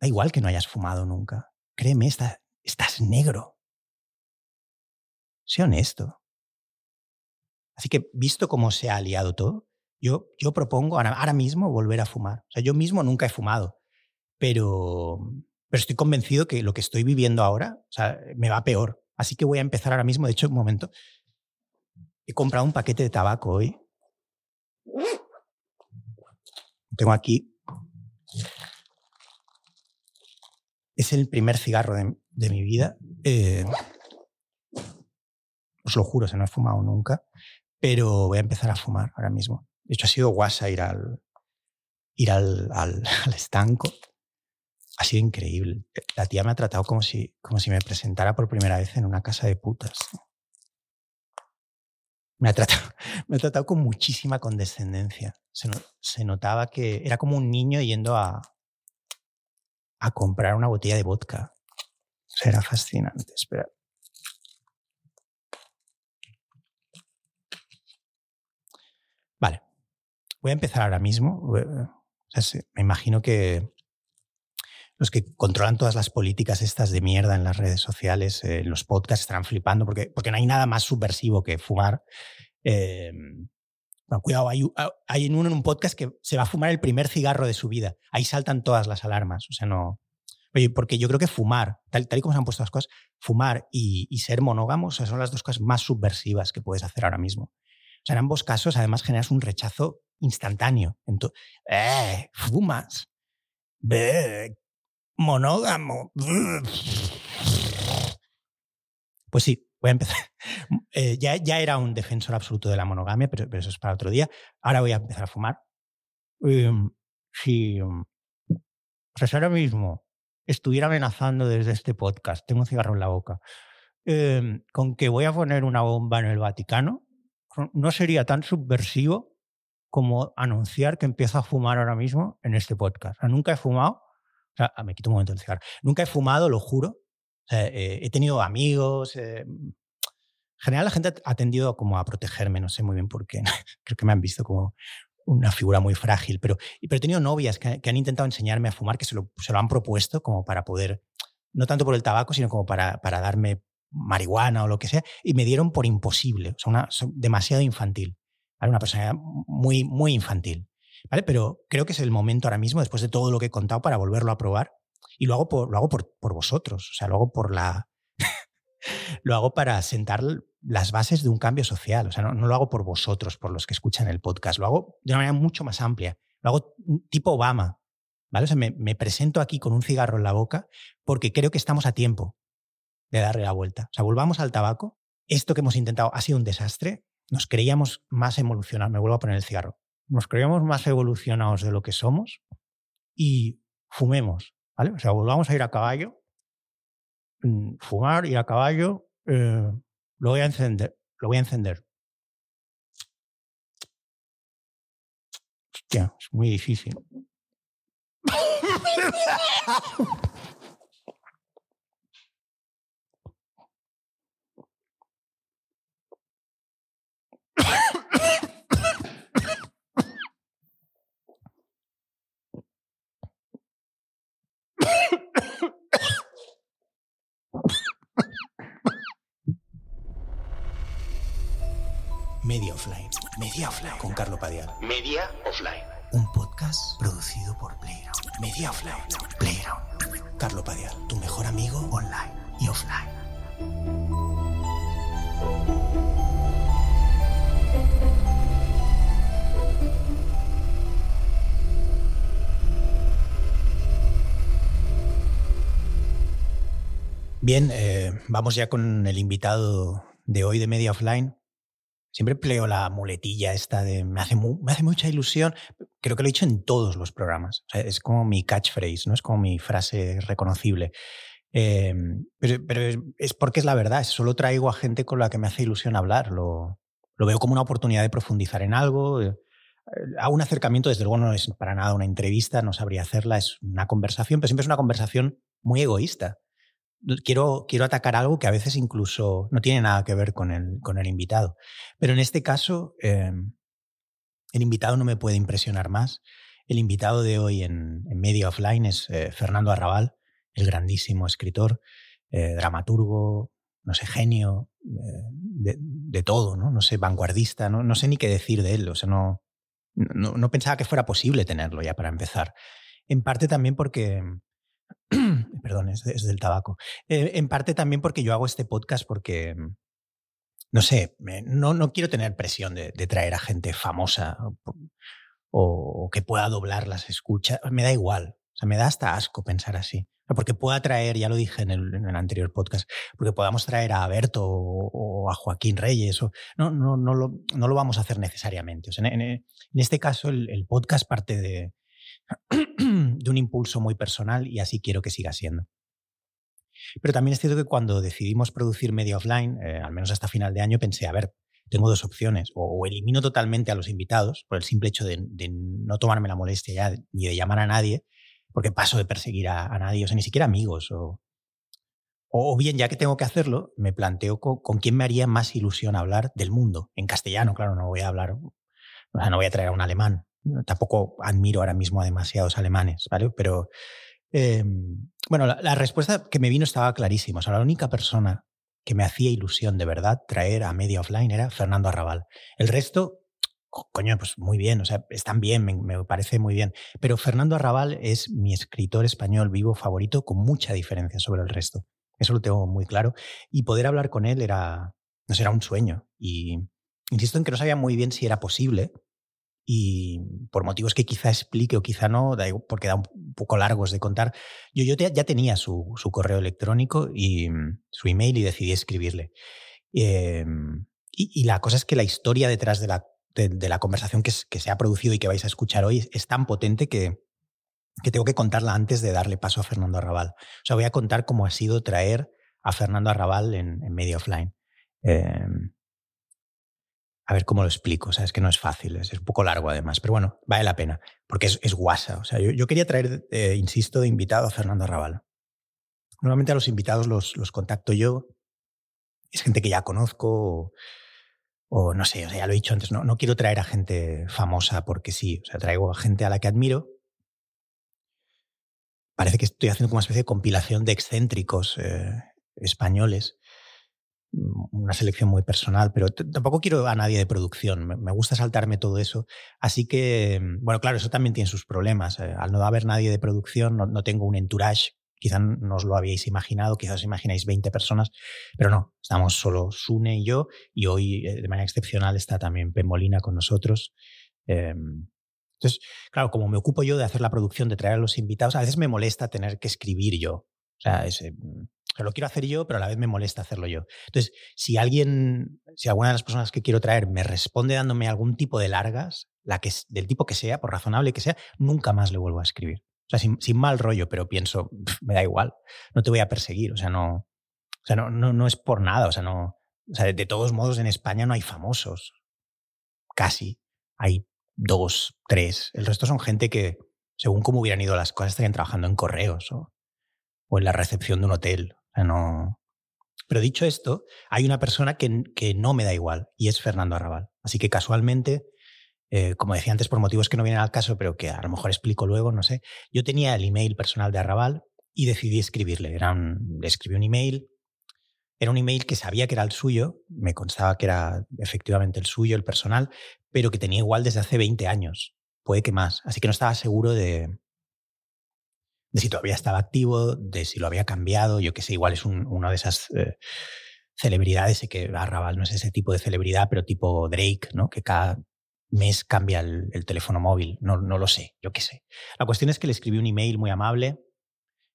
Da igual que no hayas fumado nunca. Créeme, estás negro. Sé honesto. Así que, visto cómo se ha aliado todo, yo, yo propongo ahora, mismo volver a fumar. O sea, yo mismo nunca he fumado, pero, pero estoy convencido que lo que estoy viviendo ahora me va peor. Así que voy a empezar ahora mismo. De hecho, un momento. He comprado un paquete de tabaco hoy. Tengo aquí. Es el primer cigarro de, de mi vida. Eh, os lo juro, se no he fumado nunca, pero voy a empezar a fumar ahora mismo. De hecho, ha sido guasa ir al, ir al, al, al estanco. Ha sido increíble. La tía me ha tratado como si, como si me presentara por primera vez en una casa de putas. Me ha tratado, me ha tratado con muchísima condescendencia. Se, notaba que era como un niño yendo a, a comprar una botella de vodka. Era fascinante. Espera. Vale. Voy a empezar ahora mismo. me imagino que los que controlan todas las políticas estas de mierda en las redes sociales, eh, los podcasts estarán flipando porque, porque no hay nada más subversivo que fumar. Eh, bueno, cuidado, hay, hay en uno en un podcast que se va a fumar el primer cigarro de su vida. Ahí saltan todas las alarmas. O sea, no. Porque yo creo que fumar, tal, tal y como se han puesto las cosas, fumar y, y ser monógamos son las dos cosas más subversivas que puedes hacer ahora mismo. O sea, en ambos casos, además, generas un rechazo instantáneo. ¡eh! ¡Fumas! monógamo. Pues sí, voy a empezar. Eh, ya, ya, era un defensor absoluto de la monogamia, pero, eso es para otro día. Ahora voy a empezar a fumar. Em, si, um, ahora mismo estuviera amenazando desde este podcast, tengo un cigarro en la boca, em, con que voy a poner una bomba en el Vaticano, no sería tan subversivo como anunciar que empiezo a fumar ahora mismo en este podcast. nunca he fumado Ah, me quito un momento el cigarro. Nunca he fumado, lo juro. Eh, he tenido amigos. Eh, en general, la gente ha tendido como a protegerme, no sé muy bien por qué. Creo que me han visto como una figura muy frágil. Pero, pero he tenido novias que, han intentado enseñarme a fumar, que se lo, han propuesto como para poder, no tanto por el tabaco, sino como para, darme marihuana o lo que sea, y me dieron por imposible. O sea, demasiado infantil. Una persona muy, muy infantil. ¿vale? Pero creo que es el momento ahora mismo, después de todo lo que he contado, para volverlo a probar. Y lo hago por, lo hago por, por vosotros, o sea, lo hago por la... lo hago para sentar las bases de un cambio social, o sea, no, no, lo hago por vosotros, por los que escuchan el podcast, lo hago de una manera mucho más amplia, lo hago tipo Obama, ¿vale? O sea, me, me presento aquí con un cigarro en la boca porque creo que estamos a tiempo de darle la vuelta. O sea, volvamos al tabaco. Esto que hemos intentado ha sido un desastre. Nos creíamos más evolucionar. Me vuelvo a poner el cigarro nos creemos más evolucionados de lo que somos y fumemos, ¿vale? O sea, volvamos a ir a caballo, mm, fumar, ir a caballo, eh, lo voy a encender, lo voy a encender. Hostia, es muy difícil. Media Offline. Media Offline. Con Carlo Padial. Media Offline. Un podcast producido por Playground. Media Offline. Playground. Carlo Padial, tu mejor amigo online y offline. Bien, eh, vamos ya con el invitado de hoy de Media Offline. Siempre pleo la muletilla esta de me hace, me hace mucha ilusión. Creo que lo he dicho en todos los programas. es como mi catchphrase, ¿no? Es como mi frase reconocible. Eh, pero, es porque es la verdad. Solo traigo a gente con la que me hace ilusión hablar. Lo, lo veo como una oportunidad de profundizar en algo. Eh, a un acercamiento, desde luego, no es para nada una entrevista, no sabría hacerla, es una conversación, pero siempre es una conversación muy egoísta quiero, quiero atacar algo que a veces incluso no tiene nada que ver con el, con el invitado. Pero en este caso, eh, el invitado no me puede impresionar más. El invitado de hoy en, Media Offline es eh, Fernando Arrabal, el grandísimo escritor, eh, dramaturgo, no sé, genio, de, todo, ¿no? No sé, vanguardista, ¿no? no sé ni qué decir de él, o sea, no, no, pensaba que fuera posible tenerlo ya para empezar. En parte también porque, perdón, es, del tabaco, en parte también porque yo hago este podcast porque no sé, no, no quiero tener presión de, traer a gente famosa o, que pueda doblar las escuchas. Me da igual. O sea, me da hasta asco pensar así. Porque pueda traer, ya lo dije en el, en anterior podcast, porque podamos traer a Berto o, a Joaquín Reyes. O, no, no, no, lo, no lo vamos a hacer necesariamente. O sea, en, este caso, el podcast parte de, de un impulso muy personal y así quiero que siga siendo. Pero también es cierto que cuando decidimos producir media offline, eh, al menos hasta final de año, pensé, a ver, tengo dos opciones. O, elimino totalmente a los invitados por el simple hecho de, no tomarme la molestia ya ni de llamar a nadie, porque paso de perseguir a, nadie, o sea, ni siquiera amigos. O, o, bien, ya que tengo que hacerlo, me planteo con, con, quién me haría más ilusión hablar del mundo. En castellano, claro, no voy a hablar, o sea, no voy a traer a un alemán. Tampoco admiro ahora mismo a demasiados alemanes, ¿vale? Pero Em, bueno, la, respuesta que me vino estaba clarísima. O sea, la única persona que me hacía ilusión de verdad traer a Media Offline era Fernando Arrabal. El resto, coño, pues muy bien, o sea, están bien, me, parece muy bien. Pero Fernando Arrabal es mi escritor español vivo favorito con mucha diferencia sobre el resto. Eso lo tengo muy claro. Y poder hablar con él era, no sé, era un sueño. Y insisto en que no sabía muy bien si era posible, y por motivos que quizá explique o quizá no, porque da un poco largos de contar, yo, yo ya tenía su, su, correo electrónico y mm, su email y decidí escribirle. Em, y, la cosa es que la historia detrás de la, de, la conversación que, se ha producido y que vais a escuchar hoy es tan potente que, que tengo que contarla antes de darle paso a Fernando Arrabal. O sea, voy a contar cómo ha sido traer a Fernando Arrabal en, en medio offline. Eh, a ver cómo lo explico, o es que no es fácil, es, un poco largo además, pero bueno, vale la pena, porque es, guasa. O sea, yo, quería traer, eh, insisto, de invitado a Fernando Arrabal. Normalmente a los invitados los, los contacto yo, es gente que ya conozco, o, no sé, o sea, ya lo he dicho antes, no, no quiero traer a gente famosa porque sí, o sea, traigo a gente a la que admiro. Parece que estoy haciendo como una especie de compilación de excéntricos eh, españoles una selección muy personal, pero tampoco quiero a nadie de producción, me, gusta saltarme todo eso. Así que, mm, bueno, claro, eso también tiene sus problemas. Eh, al no haber nadie de producción, no, tengo un entourage, quizá no os lo habíais imaginado, quizás os imagináis 20 personas, pero no, estamos solo Sune y yo, y hoy eh, de manera excepcional está también Pemolina con nosotros. Em, entonces, claro, como me ocupo yo de hacer la producción, de traer a los invitados, a veces me molesta tener que escribir yo. O sea, ese, lo quiero hacer yo, pero a la vez me molesta hacerlo yo. Entonces, si alguien, si alguna de las personas que quiero traer me responde dándome algún tipo de largas, la que, del tipo que sea, por razonable que sea, nunca más le vuelvo a escribir. O sea, sin, mal rollo, pero pienso, me da igual, no te voy a perseguir, o sea, no, o sea, no, no, no es por nada, o sea, no, o sea, de todos modos en España no hay famosos, casi, hay dos, tres, el resto son gente que, según cómo hubieran ido las cosas, estarían trabajando en correos o en la recepción de un hotel no. Pero dicho esto, hay una persona que, que, no me da igual y es Fernando Arrabal. Así que casualmente, eh, como decía antes, por motivos que no vienen al caso, pero que a lo mejor explico luego, no sé, yo tenía el email personal de Arrabal y decidí escribirle. Era le escribí un email. Era un email que sabía que era el suyo, me constaba que era efectivamente el suyo, el personal, pero que tenía igual desde hace 20 años, puede que más. Así que no estaba seguro de, de si todavía estaba activo, de si lo había cambiado, yo que sé, igual es una de esas eh, celebridades, sé que Arrabal no es ese tipo de celebridad, pero tipo Drake, ¿no? Que cada mes cambia el, teléfono móvil, no, no lo sé, yo qué sé. La cuestión es que le escribí un email muy amable,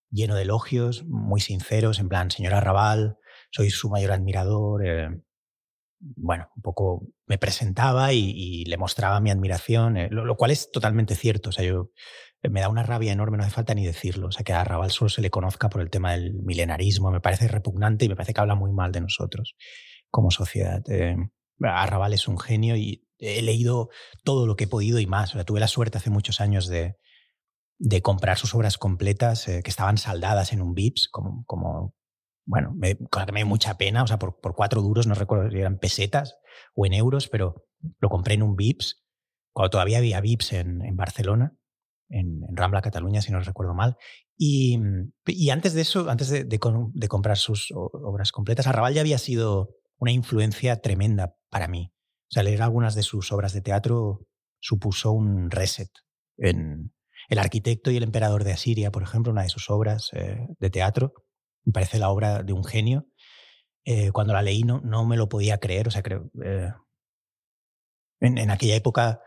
lleno de elogios, muy sinceros, en plan, señora Arrabal, soy su mayor admirador. Eh, bueno, un poco me presentaba y, le mostraba mi admiración, eh, lo, lo, cual es totalmente cierto. O sea, yo me da una rabia enorme, no hace falta ni decirlo. O sea, que a Arrabal solo se le conozca por el tema del milenarismo, me parece repugnante y me parece que habla muy mal de nosotros como sociedad. Eh, Arrabal es un genio y he leído todo lo que he podido y más. O sea, tuve la suerte hace muchos años de, de comprar sus obras completas eh, que estaban saldadas en un VIPS, como, como bueno, me, cosa que me dio mucha pena, o sea, por, por cuatro duros, no recuerdo si eran pesetas o en euros, pero lo compré en un VIPS, cuando todavía había VIPS en, en Barcelona en, Rambla, Cataluña, si no recuerdo mal. Y, antes de eso, antes de, comprar sus obras completas, Arrabal ya había sido una influencia tremenda para mí. O sea, leer algunas de sus obras de teatro supuso un reset. En El arquitecto y el emperador de Asiria, por ejemplo, una de sus obras eh, de teatro, me parece la obra de un genio. Eh, cuando la leí no, no me lo podía creer, o sea, creo... Eh, en, aquella época,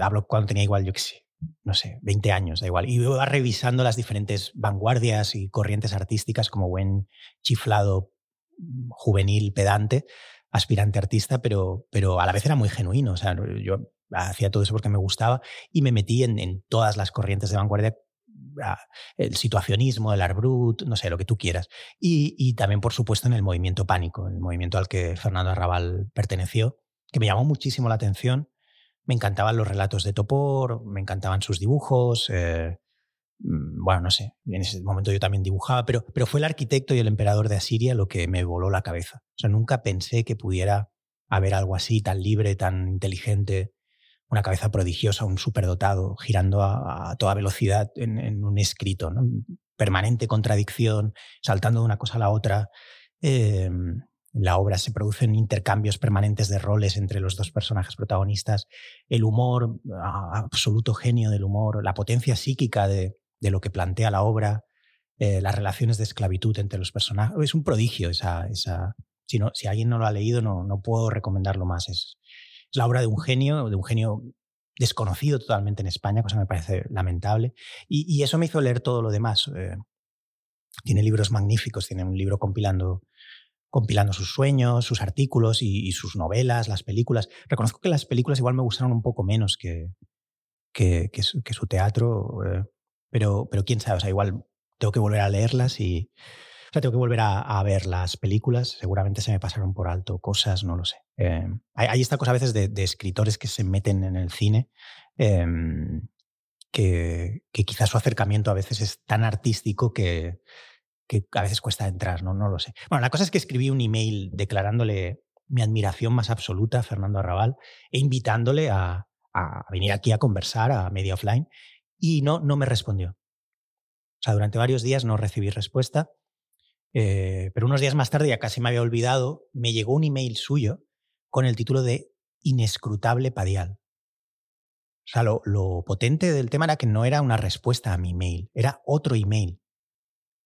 hablo cuando tenía igual, yo qué sé, no sé, 20 años, da igual. Y iba revisando las diferentes vanguardias y corrientes artísticas como buen chiflado mm, juvenil pedante, aspirante artista, pero, pero a la vez era muy genuino. O sea, yo hacía todo eso porque me gustaba y me metí en, todas las corrientes de vanguardia ah, el situacionismo, el art brut, no sé, lo que tú quieras. Y, y, también, por supuesto, en el movimiento pánico, el movimiento al que Fernando Arrabal perteneció, que me llamó muchísimo la atención me encantaban los relatos de Topor, me encantaban sus dibujos. Eh, mm, bueno, no sé, en ese momento yo también dibujaba, pero, pero fue el arquitecto y el emperador de Asiria lo que me voló la cabeza. O sea, nunca pensé que pudiera haber algo así, tan libre, tan inteligente, una cabeza prodigiosa, un superdotado, girando a, toda velocidad en, un escrito, ¿no? permanente contradicción, saltando de una cosa a la otra. Eh, en la obra se producen intercambios permanentes de roles entre los dos personajes protagonistas, el humor, absoluto genio del humor, la potencia psíquica de, lo que plantea la obra, eh, las relaciones de esclavitud entre los personajes. Es un prodigio esa... esa si, si alguien no lo ha leído, no, no puedo recomendarlo más. Es, la obra de un genio, de un genio desconocido totalmente en España, cosa que me parece lamentable. Y, eso me hizo leer todo lo demás. Eh, tiene libros magníficos, tiene un libro compilando compilando sus sueños, sus artículos y, sus novelas, las películas. Reconozco que las películas igual me gustaron un poco menos que, que, su, teatro, eh, pero, pero quién sabe, o sea, igual tengo que volver a leerlas y... O tengo que volver a, ver las películas, seguramente se me pasaron por alto cosas, no lo sé. Eh, hay, esta cosa a veces de, escritores que se meten en el cine, em, que quizás su acercamiento a veces es tan artístico que, que a veces cuesta entrar, ¿no? No lo sé. Bueno, la cosa es que escribí un email declarándole mi admiración más absoluta a Fernando Arrabal e invitándole a, venir aquí a conversar a Media Offline y no, no me respondió. O sea, durante varios días no recibí respuesta, eh, pero unos días más tarde, ya casi me había olvidado, me llegó un email suyo con el título de Inescrutable Padial. O sea, lo, lo potente del tema era que no era una respuesta a mi email, era otro email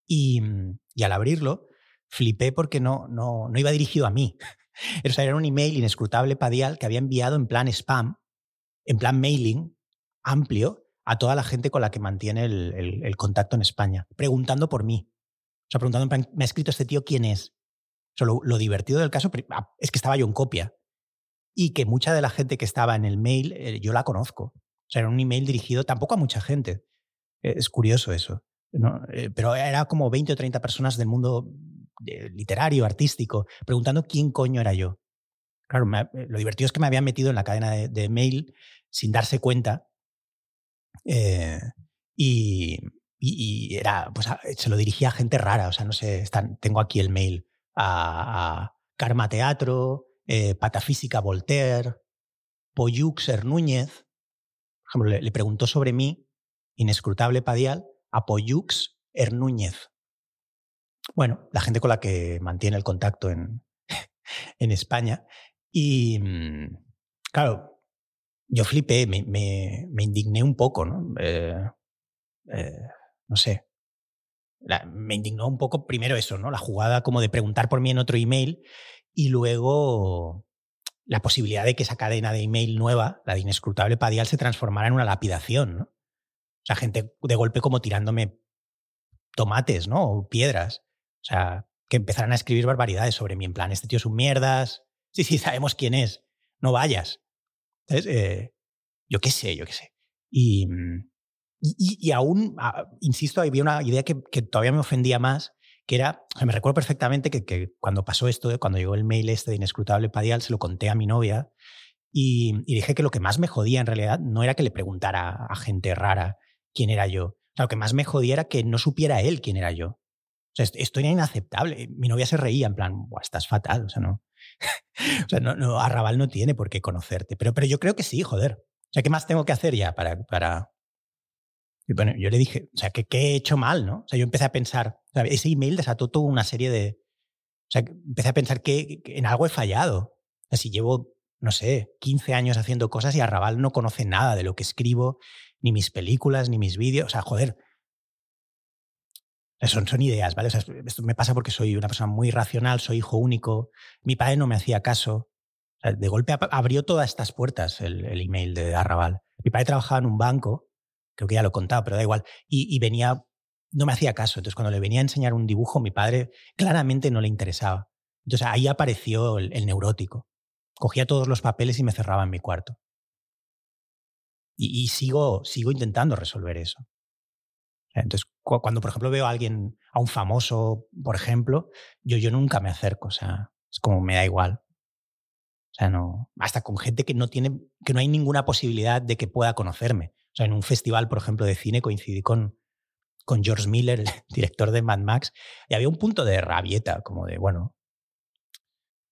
Mm, y, al abrirlo, flipé porque no, no, no iba dirigido a mí. era un email inescrutable padial que había enviado en plan spam, en plan mailing amplio a toda la gente con la que mantiene el, contacto en España, preguntando por mí. O sea, preguntando, me ha escrito este tío quién es. lo, divertido del caso ah, es que estaba yo en copia y que mucha de la gente que estaba en el mail eh, yo la conozco. O sea, era un email dirigido tampoco a mucha gente. Es curioso eso. Eh, pero era como 20 o 30 personas del mundo literario, artístico, preguntando quién coño era yo. Claro, eh, lo divertido es que me habían metido en la cadena de, mail sin darse cuenta. Eh, y, era, pues se lo dirigía a gente rara. O sea, no sé, tengo aquí el mail a, Karma Teatro, Patafísica Voltaire, Poyux Núñez. Por ejemplo, le preguntó sobre mí, inescrutable Padial, Apoyux Hernúñez. Bueno, la gente con la que mantiene el contacto en, en España. Y mm, claro, yo flipé, me, me, indigné un poco, ¿no? Eh, eh, no sé. me indignó un poco primero eso, ¿no? La jugada como de preguntar por mí en otro email y luego la posibilidad de que esa cadena de email nueva, la de inescrutable Padial, se transformara en una lapidación, ¿no? O sea, gente de golpe como tirándome tomates, ¿no? O piedras. O sea, que empezaran a escribir barbaridades sobre mí, en plan, este tío es un mierdas. Sí, sí, sabemos quién es. No vayas. Entonces, eh, yo qué sé, yo qué sé. Y, y, aún, ah, insisto, había una idea que, todavía me ofendía más, que era, o me recuerdo perfectamente que, cuando pasó esto, cuando llegó el mail este de Inescrutable Padial, se lo conté a mi novia y, dije que lo que más me jodía en realidad no era que le preguntara a gente rara quién era yo. O sea, lo que más me jodía era que no supiera él quién era yo. O sea, esto era inaceptable. Mi novia se reía en plan, estás fatal. O sea, no. o sea, no, no, Arrabal no tiene por qué conocerte. Pero, pero yo creo que sí, joder. O sea, ¿qué más tengo que hacer ya para, para, Y bueno, yo le dije, o sea, ¿qué, he hecho mal, no? O sea, yo empecé a pensar, ese email desató toda una serie de... O sea, empecé a pensar que, en algo he fallado. O sea, si llevo, no sé, 15 años haciendo cosas y Arrabal no conoce nada de lo que escribo, ni mis películas, ni mis vídeos. O sea, joder. Son, son ideas, ¿vale? Esto me pasa porque soy una persona muy racional, soy hijo único. Mi padre no me hacía caso. de golpe abrió todas estas puertas el, el email de Arrabal. Mi padre trabajaba en un banco creo que ya lo he contado, pero da igual. Y, venía, no me hacía caso. Entonces, cuando le venía a enseñar un dibujo, mi padre claramente no le interesaba. Entonces, ahí apareció el, neurótico. Cogía todos los papeles y me cerraba en mi cuarto. Y, sigo, sigo intentando resolver eso. Entonces, cuando, por ejemplo, veo a alguien, a un famoso, por ejemplo, yo, yo nunca me acerco. O sea, es como me da igual. O sea, no. Hasta con gente que no tiene, que no hay ninguna posibilidad de que pueda conocerme. O sea, en un festival, por ejemplo, de cine coincidí con, con George Miller, el director de Mad Max, y había un punto de rabieta, como de, bueno,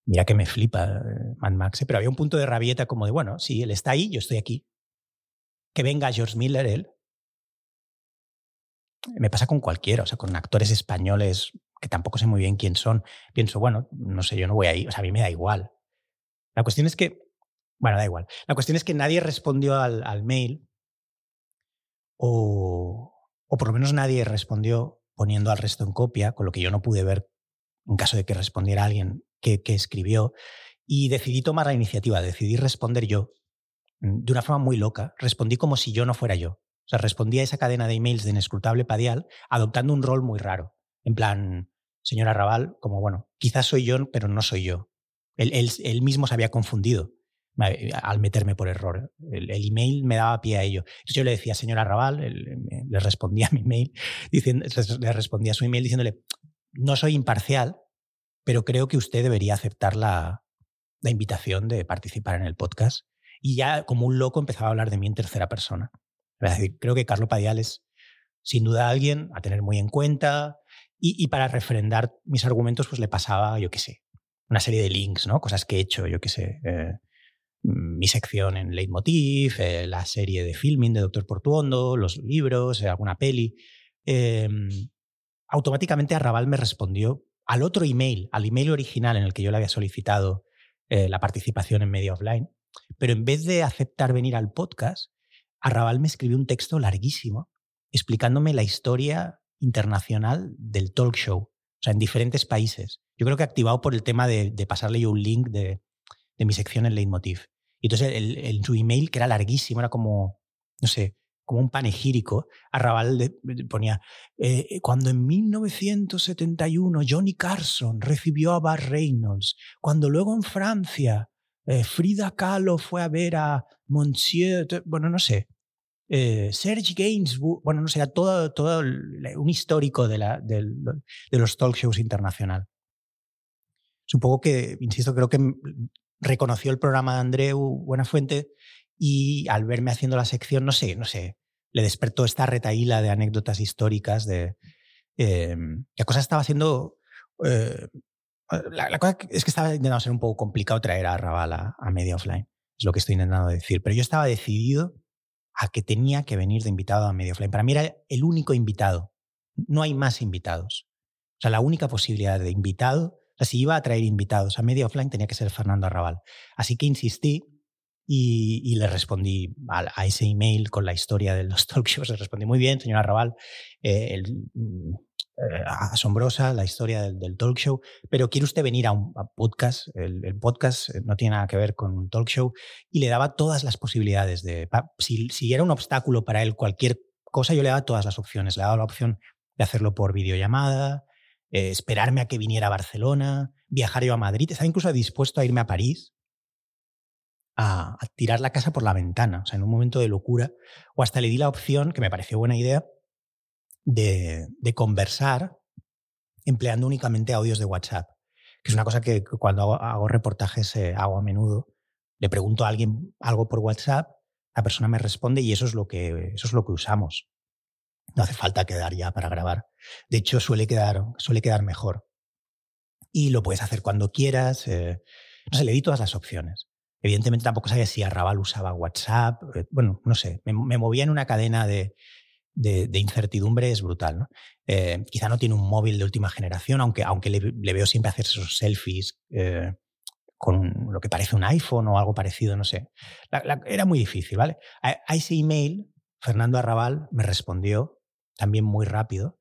mira que me flipa eh, Mad Max, ¿eh? pero había un punto de rabieta como de, bueno, sí, él está ahí, yo estoy aquí. Que venga George Miller, él. Me pasa con cualquiera, o sea, con actores españoles que tampoco sé muy bien quién son. Pienso, bueno, no sé, yo no voy ahí, o sea, a mí me da igual. La cuestión es que, bueno, da igual. La cuestión es que nadie respondió al, mail o, por lo menos nadie respondió poniendo al resto en copia, con lo que yo no pude ver en caso de que respondiera alguien que, escribió. Y decidí tomar la iniciativa, decidí responder yo de una forma muy loca. Respondí como si yo no fuera yo. O sea, respondí a esa cadena de emails de inescrutable padial adoptando un rol muy raro. En plan, señora Raval, como bueno, quizás soy yo, pero no soy yo. Él, él mismo se había confundido al meterme por error. El, email me daba pie a ello. Entonces yo le decía, señora Raval, le respondía a mi email, diciendo, le respondía a su email diciéndole, no soy imparcial, pero creo que usted debería aceptar la, la invitación de participar en el podcast. Y ya como un loco empezaba a hablar de mí en tercera persona. creo que Carlos Padial es sin duda alguien a tener muy en cuenta y, para refrendar mis argumentos pues le pasaba, yo qué sé, una serie de links, ¿no? Cosas que he hecho, yo qué sé. Eh, mi sección en Leitmotiv, eh, la serie de filming de Doctor Portuondo, los libros, eh, alguna peli. Em, automáticamente Arrabal me respondió al otro email, al email original en el que yo le había solicitado eh, la participación en Media Offline, pero en vez de aceptar venir al podcast, Arrabal me escribió un texto larguísimo explicándome la historia internacional del talk show, o sea, en diferentes países. Yo creo que activado por el tema de pasarle yo un link de, de mi sección en Leitmotiv. Y entonces el, su email, que era larguísimo, era como, no sé, como un panegírico, Arrabal ponía, eh, cuando en 1971 Johnny Carson recibió a Bar Reynolds, cuando luego en Francia eh, Frida Kahlo fue a ver a Monsieur, bueno, no sé, eh, Serge Gainsbourg, bueno, no sé, todo, todo un histórico de, la, de, los talk shows internacional. Supongo que, insisto, creo que reconoció el programa de Andreu Buenafuente y al verme haciendo la sección, no sé, no sé, le despertó esta retaíla de anécdotas históricas de eh, la cosa estaba haciendo eh, la, cosa es que estaba intentando ser un poco complicado traer a Raval a, media offline, es lo que estoy intentando decir, pero yo estaba decidido a que tenía que venir de invitado a media offline. Para mí era el único invitado, no hay más invitados. O sea, la única posibilidad de invitado si iba a traer invitados a media offline tenía que ser Fernando Arrabal. Así que insistí y, le respondí a, ese email con la historia de los talk shows. Le respondí muy bien, señor Arrabal. Eh, eh, asombrosa la historia del, talk show, pero quiere usted venir a un podcast. El, podcast eh, no tiene nada que ver con un talk show y le daba todas las posibilidades de. Si, si era un obstáculo para él cualquier cosa, yo le daba todas las opciones. Le daba la opción de hacerlo por videollamada, eh, esperarme a que viniera a Barcelona, viajar yo a Madrid. Estaba incluso dispuesto a irme a París a, tirar la casa por la ventana, o sea, en un momento de locura. O hasta le di la opción, que me pareció buena idea, de, conversar empleando únicamente audios de WhatsApp, que es una cosa que cuando hago, reportajes eh, hago a menudo. Le pregunto a alguien algo por WhatsApp, la persona me responde y eso es lo que, eso es lo que usamos. No hace falta quedar ya para grabar. De hecho, suele quedar, suele quedar mejor. Y lo puedes hacer cuando quieras. Eh, no sé, le di todas las opciones. Evidentemente tampoco sabía si Arrabal usaba WhatsApp. Eh, bueno, no sé, me, movía en una cadena de, de, incertidumbre es brutal. Eh, quizá no tiene un móvil de última generación, aunque, aunque le, veo siempre hacer esos selfies eh, con lo que parece un iPhone o algo parecido, no sé. era muy difícil, ¿vale? A, ese email, Fernando Arrabal me respondió también muy rápido,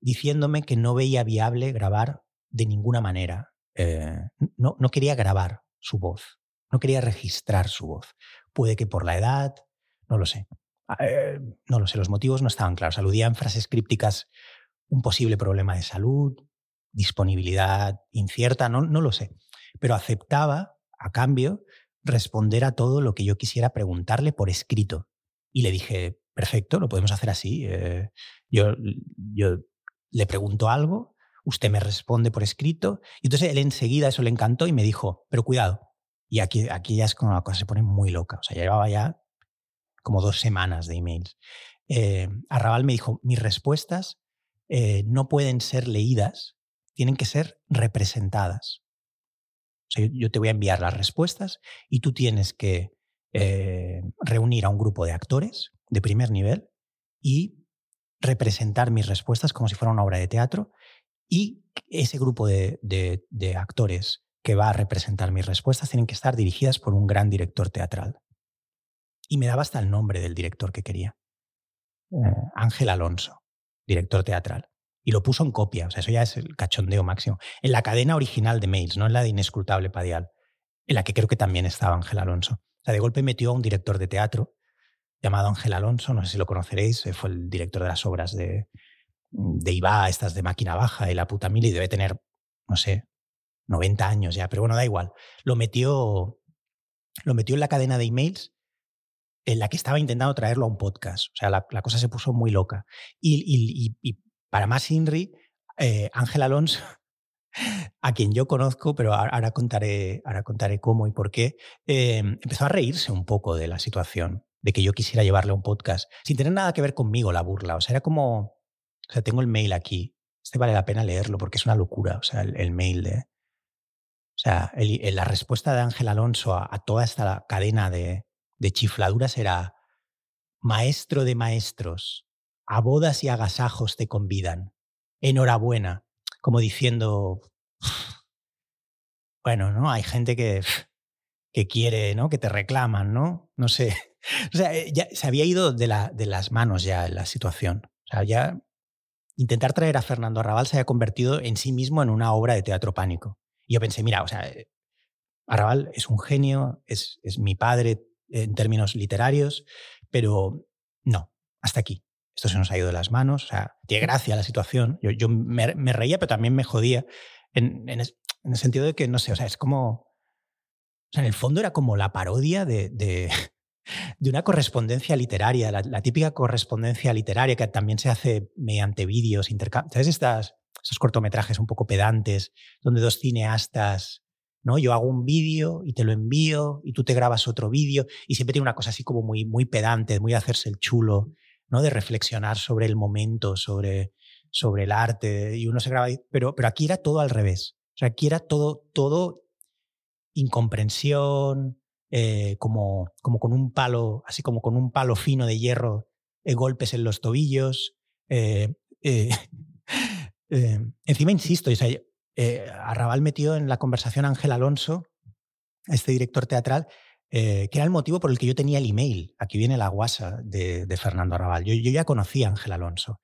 diciéndome que no veía viable grabar de ninguna manera. Eh, no, no quería grabar su voz, no quería registrar su voz. Puede que por la edad, no lo sé. Ah, eh, no lo sé, los motivos no estaban claros. Aludía en frases crípticas un posible problema de salud, disponibilidad incierta, no, no lo sé. Pero aceptaba, a cambio, responder a todo lo que yo quisiera preguntarle por escrito. Y le dije, perfecto, lo podemos hacer así. Eh, yo, yo le pregunto algo, usted me responde por escrito. Y entonces él enseguida eso le encantó y me dijo, pero cuidado. Y aquí, aquí ya es cuando la cosa se pone muy loca. O sea, ya llevaba ya como dos semanas de emails. Eh, Arrabal me dijo, mis respuestas eh, no pueden ser leídas, tienen que ser representadas. O sea, yo, te voy a enviar las respuestas y tú tienes que eh, reunir a un grupo de actores de primer nivel y representar mis respuestas como si fuera una obra de teatro y ese grupo de, de actores que va a representar mis respuestas tienen que estar dirigidas por un gran director teatral y me daba hasta el nombre del director que quería. Eh, Ángel Alonso, director teatral. Y lo puso en copia, o sea, eso ya es el cachondeo máximo. En la cadena original de mails, no en la de Inescrutable Padial, en la que creo que también estaba Ángel Alonso. O sea, de golpe metió a un director de teatro llamado Ángel Alonso, no sé si lo conoceréis, eh, fue el director de las obras de, de Iba, estas de Máquina Baja y La Puta Mil, debe tener, no sé, 90 años ya, pero bueno, da igual. Lo metió, lo metió en la cadena de emails en la que estaba intentando traerlo a un podcast. O sea, la, cosa se puso muy loca. Y, para más Inri, eh, Ángel Alonso, a quien yo conozco, pero ahora contaré, ahora contaré cómo y por qué, eh, empezó a reírse un poco de la situación, de que yo quisiera llevarle a un podcast, sin tener nada que ver conmigo la burla. O sea, era como, o sea, tengo el mail aquí, este vale la pena leerlo porque es una locura, o sea, el, mail de... O sea, la respuesta de Ángel Alonso a toda esta cadena de, de chifladuras era Maestro de maestros, a bodas y agasajos te convidan. Enhorabuena, como diciendo, bueno, ¿no? Hay gente que, que quiere, ¿no? Que te reclaman, ¿no? No sé. O sea, eh, ya se había ido de, la, de las manos ya la situación. O sea, ya intentar traer a Fernando Arrabal se había convertido en sí mismo en una obra de teatro pánico. Y yo pensé, mira, o sea, eh, Arrabal es un genio, es, es mi padre, en términos literarios, pero no, hasta aquí. Esto se nos ha ido de las manos. O sea, tiene gracia la situación. Yo, yo me, reía, pero también me jodía en, en, el sentido de que, no sé, o sea, es como. O sea, en el fondo era como la parodia de, de, de una correspondencia literaria, la, típica correspondencia literaria que también se hace mediante vídeos, intercambios. ¿Sabes? Estas, esos cortometrajes un poco pedantes, donde dos cineastas ¿no? Yo hago un vídeo y te lo envío y tú te grabas otro vídeo y siempre tiene una cosa así como muy, muy pedante, muy de hacerse el chulo, ¿no? De reflexionar sobre el momento, sobre, sobre el arte y uno se graba, pero, pero aquí era todo al revés. O sea, aquí era todo, todo incomprensión, eh, como, como con un palo, así como con un palo fino de hierro, eh, golpes en los tobillos. Eh, encima, insisto, o sea, eh, Arrabal metió en la conversación a Ángel Alonso, este director teatral, eh, que era el motivo por el que yo tenía el email. Aquí viene la guasa de, Fernando Arrabal. Yo, ya conocía a Ángel Alonso.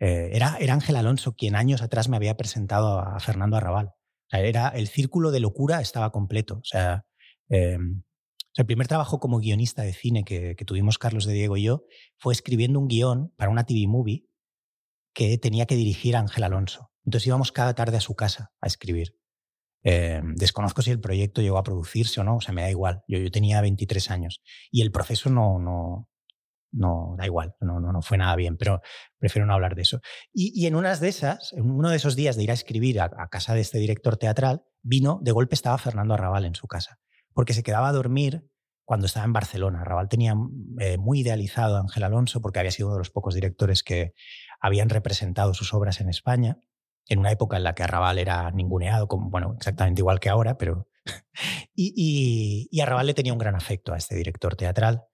Eh, era, Ángel Alonso quien años atrás me había presentado a Fernando Arrabal. era, el círculo de locura estaba completo. O sea, el primer trabajo como guionista de cine que, que, tuvimos Carlos de Diego y yo fue escribiendo un guion para una TV movie que tenía que dirigir a Ángel Alonso. Entonces íbamos cada tarde a su casa a escribir. Eh, desconozco si el proyecto llegó a producirse o no, o sea, me da igual. Yo, tenía 23 años y el proceso no, no, no da igual, no, no, no fue nada bien, pero prefiero no hablar de eso. Y, en unas de esas, en uno de esos días de ir a escribir a, casa de este director teatral, vino, de golpe estaba Fernando Arrabal en su casa, porque se quedaba a dormir cuando estaba en Barcelona. Arrabal tenía eh, muy idealizado a Ángel Alonso porque había sido uno de los pocos directores que habían representado sus obras en España en una época en la que Arrabal era ninguneado, como, bueno, exactamente igual que ahora, pero... y, Arrabal le tenía un gran afecto a este director teatral.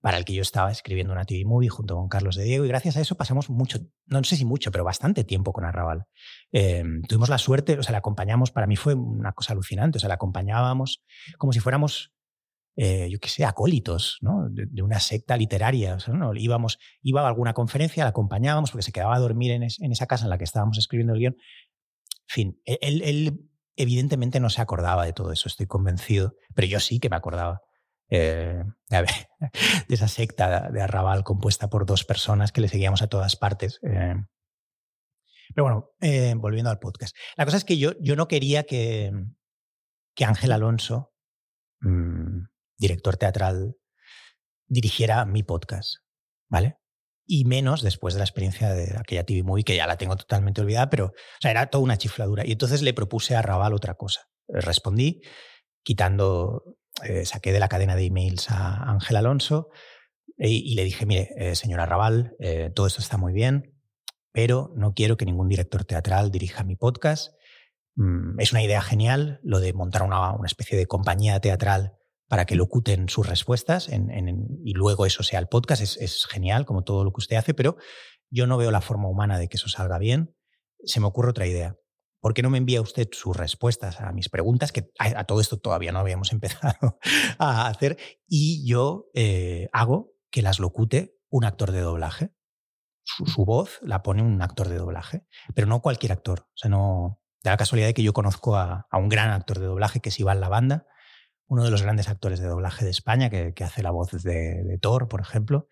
para el que yo estaba escribiendo una TV Movie junto con Carlos de Diego y gracias a eso pasamos mucho, no sé si mucho, pero bastante tiempo con Arrabal. Eh, tuvimos la suerte, o sea, le acompañamos, para mí fue una cosa alucinante, o sea, le acompañábamos como si fuéramos, eh, yo qué sé, acólitos, ¿no? De, una secta literaria. O sea, ¿no? Íbamos, iba a alguna conferencia, la acompañábamos porque se quedaba a dormir en, en esa casa en la que estábamos escribiendo el guion. En fin, e, él, él evidentemente no se acordaba de todo eso, estoy convencido, pero yo sí que me acordaba. Eh, de esa secta de arrabal compuesta por dos personas que le seguíamos a todas partes. Eh. Pero bueno, eh, volviendo al podcast. La cosa es que yo, yo no quería que, que Ángel Alonso, mm, director teatral, dirigiera mi podcast, ¿vale? Y menos después de la experiencia de aquella TV Movie, que ya la tengo totalmente olvidada, pero o sea, era toda una chifladura. Y entonces le propuse a Arrabal otra cosa. Respondí quitando eh, saqué de la cadena de emails a Ángel Alonso y, le dije, mire, eh, señora Raval, eh, todo esto está muy bien, pero no quiero que ningún director teatral dirija mi podcast. Mm, es una idea genial lo de montar una, especie de compañía teatral para que locuten sus respuestas y luego eso sea el podcast. Es, genial, como todo lo que usted hace, pero yo no veo la forma humana de que eso salga bien. Se me ocurre otra idea. ¿por qué no me envía usted sus respuestas a mis preguntas? Que a, todo esto todavía no habíamos empezado a hacer. Y yo eh, hago que las locute un actor de doblaje. Su, voz la pone un actor de doblaje, pero no cualquier actor. O sea, no. Da la casualidad de que yo conozco a, un gran actor de doblaje que es Iván Lavanda, uno de los grandes actores de doblaje de España, que, hace la voz de, Thor, por ejemplo.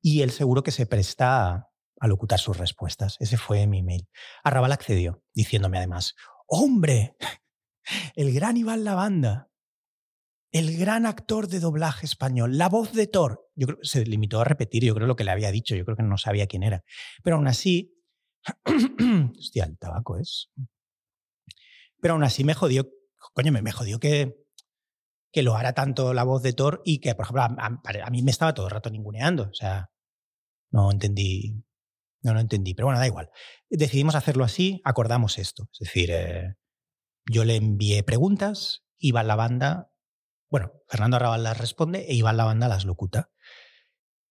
Y él seguro que se presta a locutar sus respuestas. Ese fue mi email. Arrabal accedió, diciéndome además, ¡Hombre! El gran Iván Lavanda, el gran actor de doblaje español, la voz de Thor. Yo creo se limitó a repetir, yo creo lo que le había dicho, yo creo que no sabía quién era. Pero aún así, hostia, el tabaco es. Pero aún así me jodió, coño, me, jodió que, que lo hará tanto la voz de Thor y que, por ejemplo, a, mí me estaba todo el rato ninguneando. O sea, no entendí, no lo entendí, pero bueno, da igual. Decidimos hacerlo así, acordamos esto. Es decir, eh, yo le envié preguntas, Iván la banda, bueno, Fernando Arrabal las responde e Iván la banda las locuta.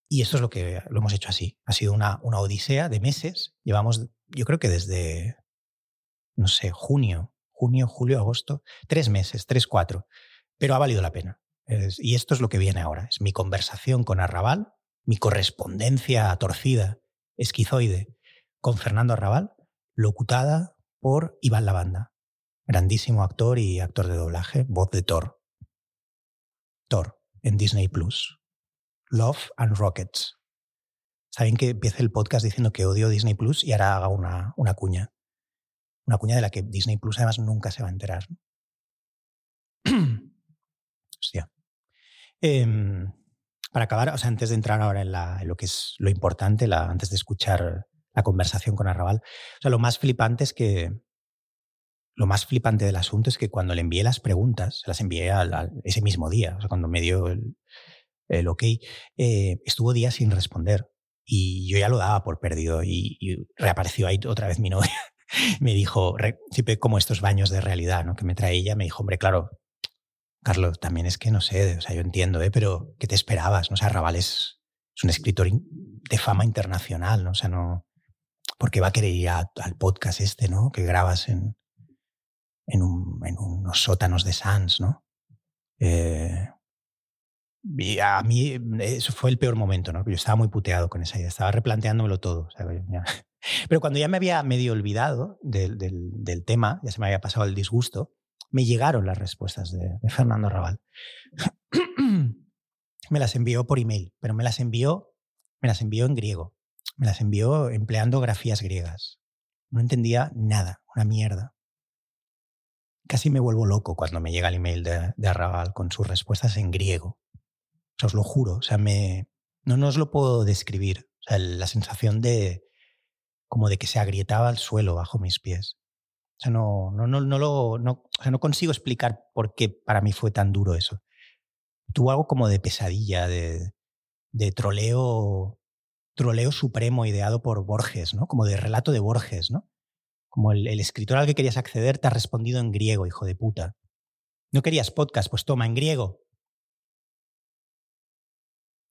Y esto es lo que lo hemos hecho así. Ha sido una, una odisea de meses. Llevamos, yo creo que desde, no sé, junio, junio, julio, agosto, tres meses, tres, cuatro. Pero ha valido la pena. y esto es lo que viene ahora. Es mi conversación con Arrabal, mi correspondencia torcida esquizoide con Fernando Arrabal, locutada por Iván Lavanda, grandísimo actor y actor de doblaje, voz de Thor. Thor en Disney Plus. Love and Rockets. Saben que empiece el podcast diciendo que odio Disney Plus y ahora haga una, una cuña. Una cuña de la que Disney Plus además nunca se va a enterar. Em, para acabar, o sea, antes de entrar ahora en, lo que es lo importante, antes de escuchar la conversación con Arrabal, o sea, lo más flipante es que lo más flipante del asunto es que cuando le envié las preguntas, las envié ese mismo día, o sea, cuando me dio el, el ok, eh, estuvo días sin responder. Y yo ya lo daba por perdido y, reapareció ahí otra vez mi novia. me dijo, como estos baños de realidad ¿no? que me trae ella, me dijo, hombre, claro, Carlos, también es que no sé, o sea, yo entiendo, ¿eh? pero ¿qué te esperabas? ¿no? O sea, Raval es, un escritor de fama internacional, ¿no? O sea, no. Porque va a querer ir al podcast este, ¿no? Que grabas en, en, unos sótanos de Sans, ¿no? Eh, y a mí eso fue el peor momento, ¿no? Yo estaba muy puteado con esa idea, estaba replanteándomelo todo. Pero cuando ya me había medio olvidado del, del, tema, ya se me había pasado el disgusto, me llegaron las respuestas de, Fernando Raval. me las envió por email, pero me las envió, me las envió en griego. Me las envió empleando grafías griegas. No entendía nada, una mierda. Casi me vuelvo loco cuando me llega el email de, Arrabal con sus respuestas en griego. os lo juro, o sea, me, no, no os lo puedo describir. O sea, la sensación de como de que se agrietaba el suelo bajo mis pies. O sea, no, no, no, no, lo, o sea, no consigo explicar por qué para mí fue tan duro eso. Tuvo algo como de pesadilla, de, de troleo, troleo supremo ideado por Borges, ¿no? Como de relato de Borges, ¿no? Como el, el escritor al que querías acceder te ha respondido en griego, hijo de puta. ¿No querías podcast? Pues toma, en griego.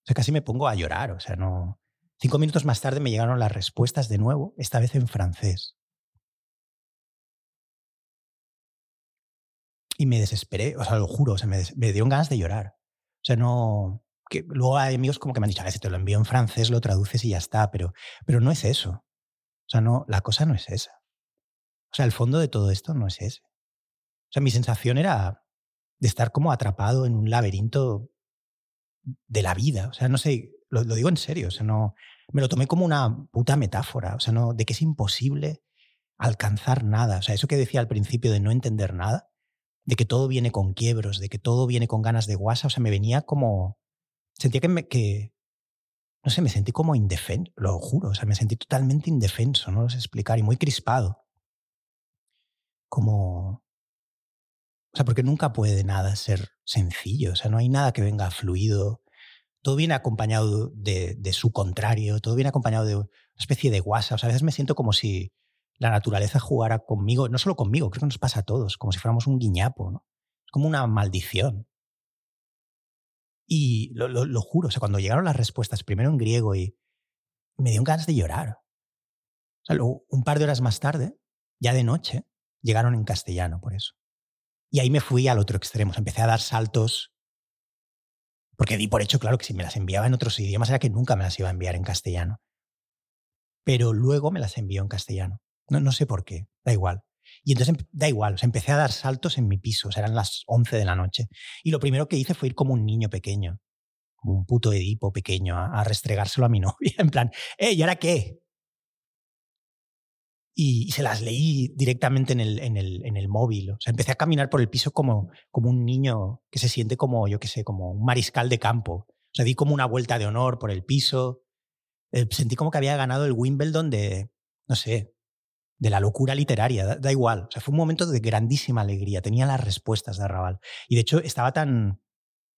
O sea, casi me pongo a llorar. O sea, no. Cinco minutos más tarde me llegaron las respuestas de nuevo, esta vez en francés. Y me desesperé, o sea, lo juro, o sea, me, me dieron ganas de llorar. O sea, no. Que luego hay amigos como que me han dicho, a ver, si te lo envío en francés, lo traduces y ya está, pero, pero no es eso. O sea, no, la cosa no es esa. O sea, el fondo de todo esto no es ese. O sea, mi sensación era de estar como atrapado en un laberinto de la vida. O sea, no sé, lo, digo en serio. O sea, no, me lo tomé como una puta metáfora. O sea, no, de que es imposible alcanzar nada. O sea, eso que decía al principio de no entender nada, de que todo viene con quiebros, de que todo viene con ganas de guasa. O sea, me venía como. Sentía que, me, que no sé, me sentí como indefenso, lo juro, o sea, me sentí totalmente indefenso, no lo sé explicar, y muy crispado como... O sea, porque nunca puede nada ser sencillo, o sea, no hay nada que venga fluido. Todo viene acompañado de, su contrario, todo viene acompañado de una especie de guasa. O sea, a veces me siento como si la naturaleza jugara conmigo, no solo conmigo, creo que nos pasa a todos, como si fuéramos un guiñapo, ¿no? Es como una maldición. Y lo, juro, o sea, cuando llegaron las respuestas, primero en griego y me dio ganas de llorar. O sea, un par de horas más tarde, ya de noche, llegaron en castellano por eso. Y ahí me fui al otro extremo, empecé a dar saltos, porque di por hecho, claro, que si me las enviaba en otros idiomas era que nunca me las iba a enviar en castellano. Pero luego me las envió en castellano. No, no sé por qué, da igual. Y entonces da igual, o empecé a dar saltos en mi piso, eran las 11 de la noche. Y lo primero que hice fue ir como un niño pequeño, como un puto Edipo pequeño, a, a restregárselo a mi novia, en plan, ¿eh, y ahora qué? y, se las leí directamente en el, en, el, en el, móvil. O sea, empecé a caminar por el piso como, como un niño que se siente como, yo qué sé, como un mariscal de campo. O sea, di como una vuelta de honor por el piso. Eh, sentí como que había ganado el Wimbledon de, no sé, de la locura literaria, da, igual. O sea, fue un momento de grandísima alegría. Tenía las respuestas de Arrabal. Y de hecho estaba tan,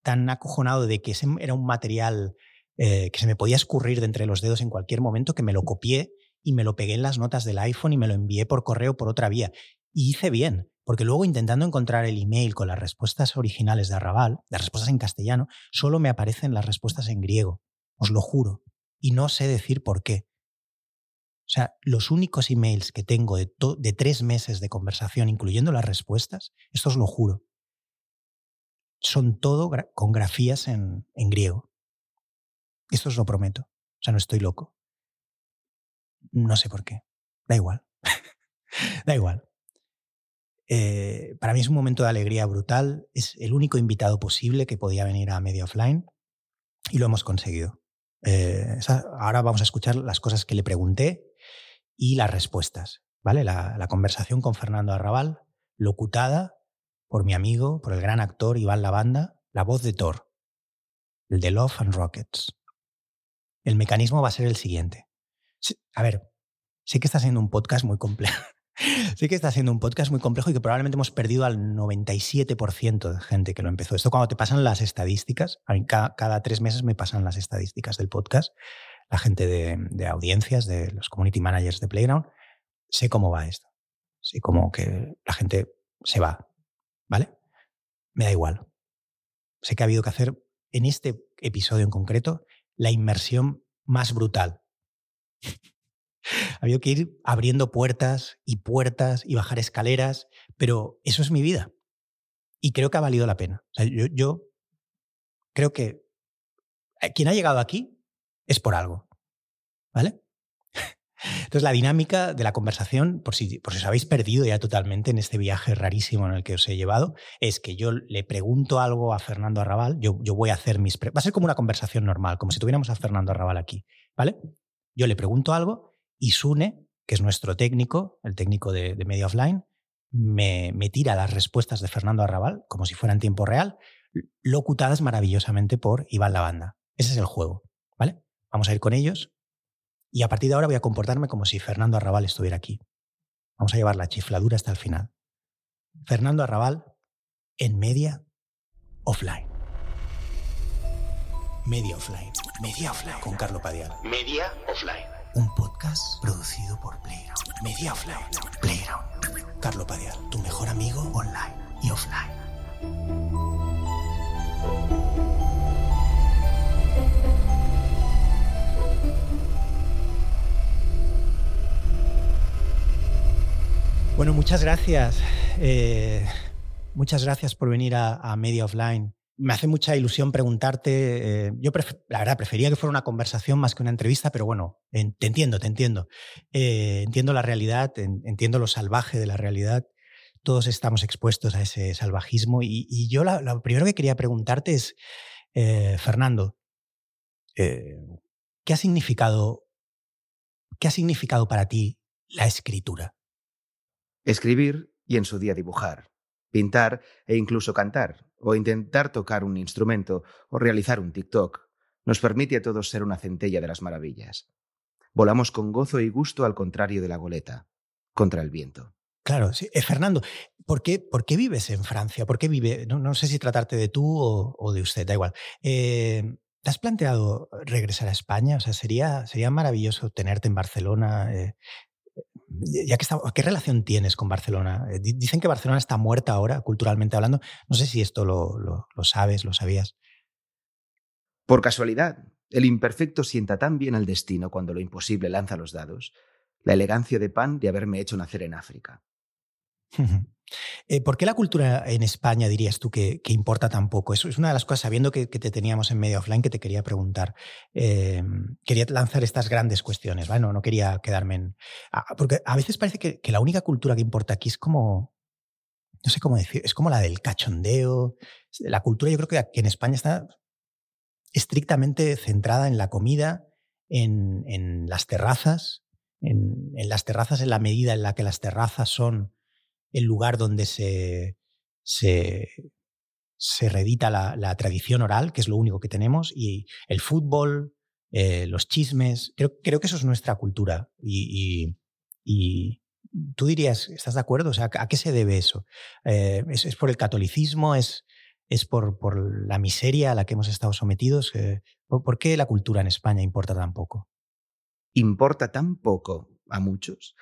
tan acojonado de que ese era un material eh, que se me podía escurrir de entre los dedos en cualquier momento que me lo copié y me lo pegué en las notas del iPhone y me lo envié por correo por otra vía. Y hice bien, porque luego intentando encontrar el email con las respuestas originales de Arrabal, las respuestas en castellano, solo me aparecen las respuestas en griego, os lo juro, y no sé decir por qué. O sea, los únicos emails que tengo de, tres meses de conversación, incluyendo las respuestas, esto os lo juro, son todo con grafías en, en griego. Esto os lo prometo. O sea, no estoy loco. No sé por qué. Da igual. da igual. Eh, para mí es un momento de alegría brutal. Es el único invitado posible que podía venir a Media Offline y lo hemos conseguido. Eh, ahora vamos a escuchar las cosas que le pregunté y las respuestas. ¿vale? La, conversación con Fernando Arrabal, locutada por mi amigo, por el gran actor Iván Lavanda, la voz de Thor, el de Love and Rockets. El mecanismo va a ser el siguiente a ver, sé que está siendo un podcast muy complejo. sé que está siendo un podcast muy complejo y que probablemente hemos perdido al 97% de gente que lo empezó. Esto cuando te pasan las estadísticas, a mí cada, tres meses me pasan las estadísticas del podcast, la gente de, audiencias, de los community managers de Playground, sé cómo va esto. Sé cómo que la gente se va, ¿vale? Me da igual. Sé que ha habido que hacer en este episodio en concreto la inmersión más brutal Había que ir abriendo puertas y puertas y bajar escaleras, pero eso es mi vida. Y creo que ha valido la pena. yo, creo que eh, quien ha llegado aquí es por algo. ¿Vale? Entonces, la dinámica de la conversación, por si, por si os habéis perdido ya totalmente en este viaje rarísimo en el que os he llevado, es que yo le pregunto algo a Fernando Arrabal, yo, yo voy a hacer mis... Va a ser como una conversación normal, como si tuviéramos a Fernando Arrabal aquí, ¿vale? Yo le pregunto algo y Sune, que es nuestro técnico, el técnico de, Media Offline, me, me, tira las respuestas de Fernando Arrabal, como si fuera en tiempo real, locutadas maravillosamente por Iván Lavanda. Ese es el juego. Vamos a ir con ellos y a partir de ahora voy a comportarme como si Fernando Arrabal estuviera aquí. Vamos a llevar la chifladura hasta el final. Fernando Arrabal en Media Offline. Media Offline. Media Offline. Con Carlo Padial. Media Offline. Un podcast producido por Playground. Media Offline. Playground. Carlo Padial, tu mejor amigo online y offline. Bueno, muchas gracias. Eh, muchas gracias por venir a, Media Offline. Me hace mucha ilusión preguntarte. Eh, yo, la verdad, prefería que fuera una conversación más que una entrevista, pero bueno, te entiendo, te entiendo. Eh, entiendo la realidad, entiendo lo salvaje de la realidad. Todos estamos expuestos a ese salvajismo. Y, yo lo primero que quería preguntarte es, Fernando, ¿qué ha significado, qué ha significado para ti la escritura? Escribir y en su día dibujar, pintar e incluso cantar, o intentar tocar un instrumento o realizar un TikTok, nos permite a todos ser una centella de las maravillas. Volamos con gozo y gusto al contrario de la goleta, contra el viento. Claro, sí. Eh, Fernando, ¿por qué, ¿por qué, vives en Francia? ¿Por qué vive? No, sé si tratarte de tú o, de usted, da igual. Eh, ¿Te has planteado regresar a España? O sea, sería, sería maravilloso tenerte en Barcelona, eh, ya que ¿qué relación tienes con Barcelona? Eh, dicen que Barcelona está muerta ahora, culturalmente hablando. No sé si esto lo, lo, sabes, lo sabías. Por casualidad, el imperfecto sienta tan bien al destino cuando lo imposible lanza los dados, la elegancia de pan de haberme hecho nacer en África. Eh, ¿Por qué la cultura en España dirías tú que, importa tan poco? Eso es una de las cosas, sabiendo que, te teníamos en medio offline, que te quería preguntar. Em, quería lanzar estas grandes cuestiones, ¿vale? No, quería quedarme en... porque a veces parece que, la única cultura que importa aquí es como... No sé cómo decir, es como la del cachondeo. La cultura yo creo que en España está estrictamente centrada en la comida, en, las terrazas, en, en las terrazas en la medida en la que las terrazas son el lugar donde se, se, se redita la, tradición oral, que es lo único que tenemos, y el fútbol, eh, los chismes. Creo, creo, que eso es nuestra cultura. Y, tú dirías, ¿estás de acuerdo? O sea, ¿a qué se debe eso? Eh, ¿es, por el catolicismo? ¿Es, es por, por, la miseria a la que hemos estado sometidos? Eh, ¿por, qué la cultura en España importa tan poco? Importa tan poco a muchos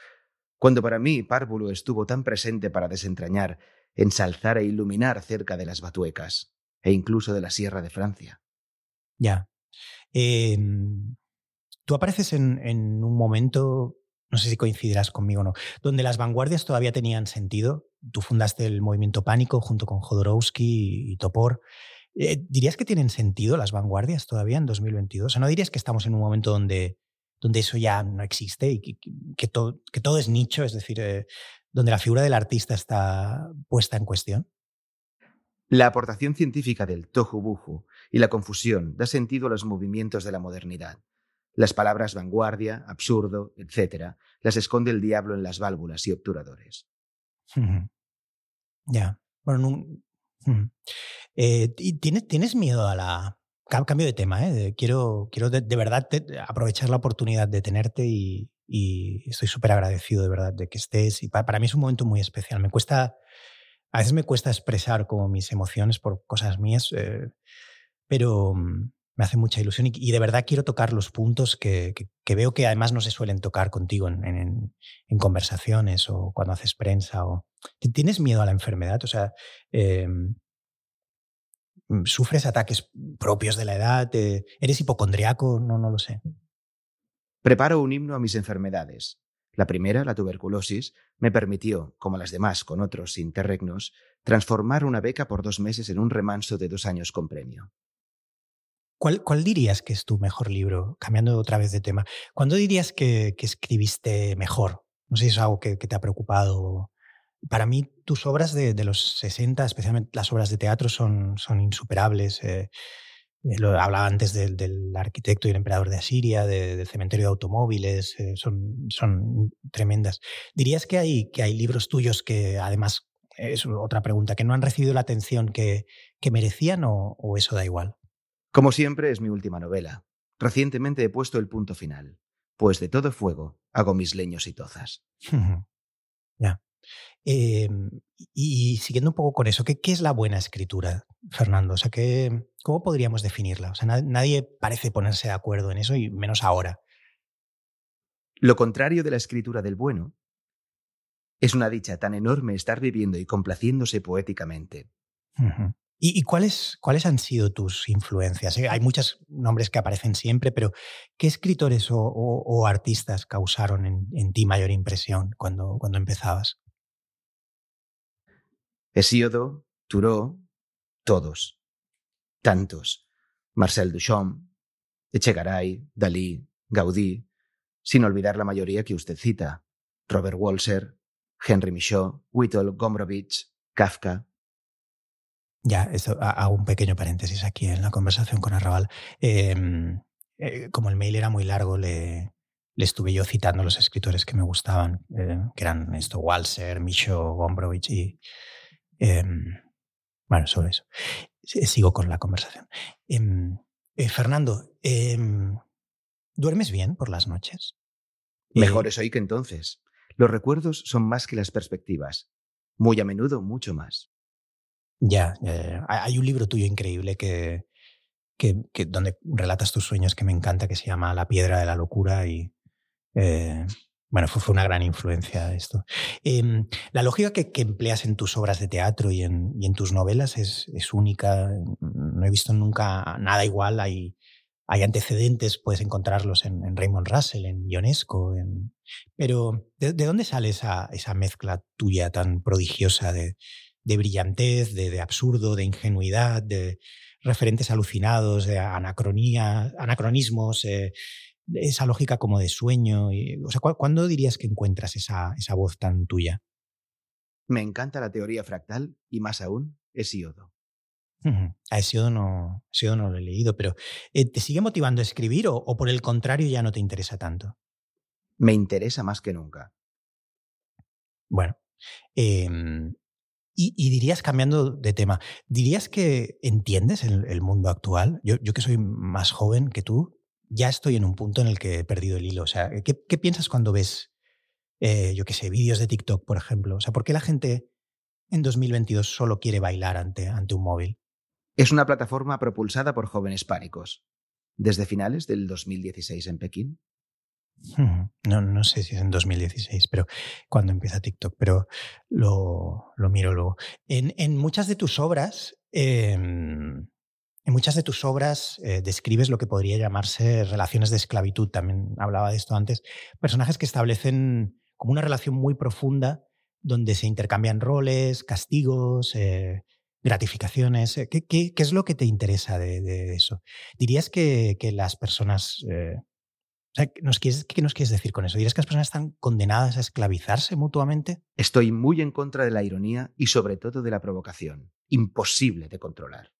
cuando para mí Párvulo estuvo tan presente para desentrañar, ensalzar e iluminar cerca de las Batuecas e incluso de la Sierra de Francia. Ya. Em, tú apareces en, un momento, no sé si coincidirás conmigo o no, donde las vanguardias todavía tenían sentido. Tú fundaste el movimiento Pánico junto con Jodorowsky y Topor. Eh, ¿Dirías que tienen sentido las vanguardias todavía en 2022? O sea, ¿no dirías que estamos en un momento donde donde eso ya no existe y que, todo, que todo, es nicho, es decir, eh, donde la figura del artista está puesta en cuestión? La aportación científica del tohu y la confusión da sentido a los movimientos de la modernidad. Las palabras vanguardia, absurdo, etc., las esconde el diablo en las válvulas y obturadores. Ya. Bueno, eh, ¿tienes, ¿Tienes miedo a la, Cambio de tema, ¿eh? quiero, quiero de, verdad aprovechar la oportunidad de tenerte y, estoy súper agradecido de verdad de que estés. Y para, mí es un momento muy especial. Me cuesta, a veces me cuesta expresar como mis emociones por cosas mías, eh, pero mm, me hace mucha ilusión y, de verdad quiero tocar los puntos que, veo que además no se suelen tocar contigo en, conversaciones o cuando haces prensa. O, ¿Tienes miedo a la enfermedad? O sea, Mm, ¿Sufres ataques propios de la edad? ¿Eres hipocondriaco? No, no lo sé. Preparo un himno a mis enfermedades. La primera, la tuberculosis, me permitió, como las demás con otros interregnos, transformar una beca por dos meses en un remanso de dos años con premio. ¿Cuál, cuál dirías que es tu mejor libro? Cambiando otra vez de tema. ¿Cuándo dirías que, escribiste mejor? No sé si es algo que, que te ha preocupado para mí, tus obras de, los 60, especialmente las obras de teatro, son, son insuperables. Eh, eh, lo hablaba antes del, arquitecto y el emperador de Asiria, del cementerio de automóviles, eh, son, son tremendas. ¿Dirías que hay, que hay libros tuyos que, además, es otra pregunta, que no han recibido la atención que, que merecían o, o eso da igual? Como siempre, es mi última novela. Recientemente he puesto el punto final, pues de todo fuego hago mis leños y tozas. ya. Em, y, siguiendo un poco con eso, ¿qué, ¿qué, es la buena escritura, Fernando? O sea, ¿qué, ¿cómo podríamos definirla? O sea, nadie parece ponerse de acuerdo en eso y menos ahora. Lo contrario de la escritura del bueno es una dicha tan enorme estar viviendo y complaciéndose poéticamente. ¿Y, cuáles, cuáles han sido tus influencias? Eh, hay muchos nombres que aparecen siempre, pero ¿qué escritores o, artistas causaron en, en, ti mayor impresión cuando, cuando empezabas? Hesíodo, Turó, todos. Tantos. Marcel Duchamp, Echegaray, Dalí, Gaudí, sin olvidar la mayoría que usted cita. Robert Walser, Henry Michaud, Whittle, Gombrowicz, Kafka. Ya, esto, hago un pequeño paréntesis aquí en la conversación con Arrabal. Em, eh, como el mail era muy largo, le, estuve yo citando los escritores que me gustaban, eh, que eran esto, Walser, Michaud, Gombrowicz y... Em, bueno, sobre eso. Sigo con la conversación. Em, eh, Fernando, ¿duermes bien por las noches? Mejor es hoy que entonces. Los recuerdos son más que las perspectivas. Muy a menudo, mucho más. Ya, hay un libro tuyo increíble que, que, donde relatas tus sueños que me encanta, que se llama La piedra de la locura y eh, bueno, fue, una gran influencia esto. Em, la lógica que, empleas en tus obras de teatro y en, tus novelas es, única. No he visto nunca nada igual. Hay, antecedentes, puedes encontrarlos en, Raymond Russell, en Ionesco. En... Pero, ¿de, ¿de, dónde sale esa, mezcla tuya tan prodigiosa de, brillantez, de, absurdo, de ingenuidad, de referentes alucinados, de anacronismos, eh, esa lógica como de sueño. Y, o sea, ¿cuándo dirías que encuentras esa, esa voz tan tuya? Me encanta la teoría fractal y más aún Hesiodo. A Hesiodo no, Hesiodo no lo he leído, pero eh, ¿te sigue motivando a escribir o, o, por el contrario ya no te interesa tanto? Me interesa más que nunca. Bueno, eh, y, dirías, cambiando de tema, ¿dirías que entiendes el, el mundo actual? Yo, yo, que soy más joven que tú, ya estoy en un punto en el que he perdido el hilo. O sea, ¿qué, qué piensas cuando ves, eh, yo qué sé, vídeos de TikTok, por ejemplo? O sea, ¿por qué la gente en 2022 solo quiere bailar ante, ante un móvil? Es una plataforma propulsada por jóvenes pánicos. Desde finales del 2016 en Pekín, no, no sé si es en 2016, pero cuando empieza TikTok, pero lo, lo miro luego. En, en, muchas de tus obras, eh, en muchas de tus obras eh, describes lo que podría llamarse relaciones de esclavitud. También hablaba de esto antes. Personajes que establecen como una relación muy profunda donde se intercambian roles, castigos, eh, gratificaciones. Eh, ¿Qué, es lo que te interesa de, eso? ¿Dirías que, que las personas eh, o sea, ¿nos quieres, ¿qué nos quieres decir con eso? ¿Dirías que las personas están condenadas a esclavizarse mutuamente? Estoy muy en contra de la ironía y sobre todo de la provocación. Imposible de controlar.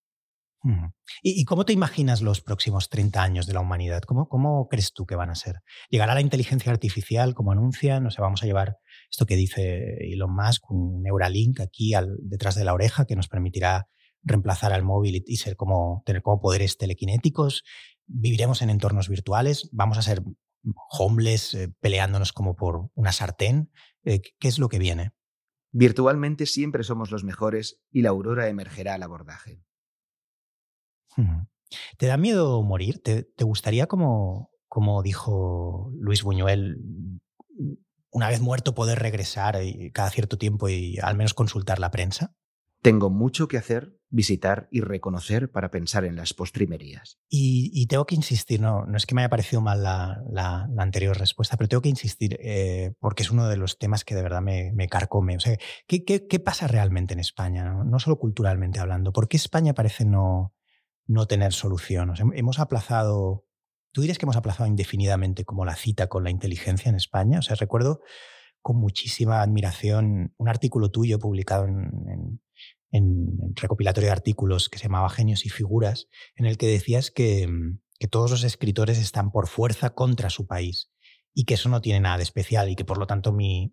¿Y, ¿Y, cómo te imaginas los próximos 30 años de la humanidad? ¿Cómo, ¿Cómo crees tú que van a ser? ¿Llegará la inteligencia artificial como anuncian? O sea, vamos a llevar esto que dice Elon Musk, un Neuralink aquí al, detrás de la oreja que nos permitirá reemplazar al móvil y, y ser como, tener como poderes telequinéticos viviremos en entornos virtuales, vamos a ser homeless eh, peleándonos como por una sartén. Eh, ¿Qué es lo que viene? Virtualmente siempre somos los mejores y la aurora emergerá al abordaje. ¿Te da miedo morir? ¿Te, te gustaría, como, como dijo Luis Buñuel, una vez muerto poder regresar y cada cierto tiempo y al menos consultar la prensa? Tengo mucho que hacer, visitar y reconocer para pensar en las postrimerías. Y, y tengo que insistir, no, no es que me haya parecido mal la, la, la anterior respuesta, pero tengo que insistir eh, porque es uno de los temas que de verdad me, me carcome. O sea, ¿qué, qué, qué pasa realmente en España? No? no, solo culturalmente hablando. ¿Por qué España parece no, no tener solución? Hemos aplazado, ¿tú dirías que hemos aplazado indefinidamente como la cita con la inteligencia en España? O sea, recuerdo con muchísima admiración un artículo tuyo publicado en, en recopilatorio de artículos que se llamaba Genios y Figuras, en el que decías que, mm, que, todos los escritores están por fuerza contra su país y que eso no tiene nada de especial y que por lo tanto mi,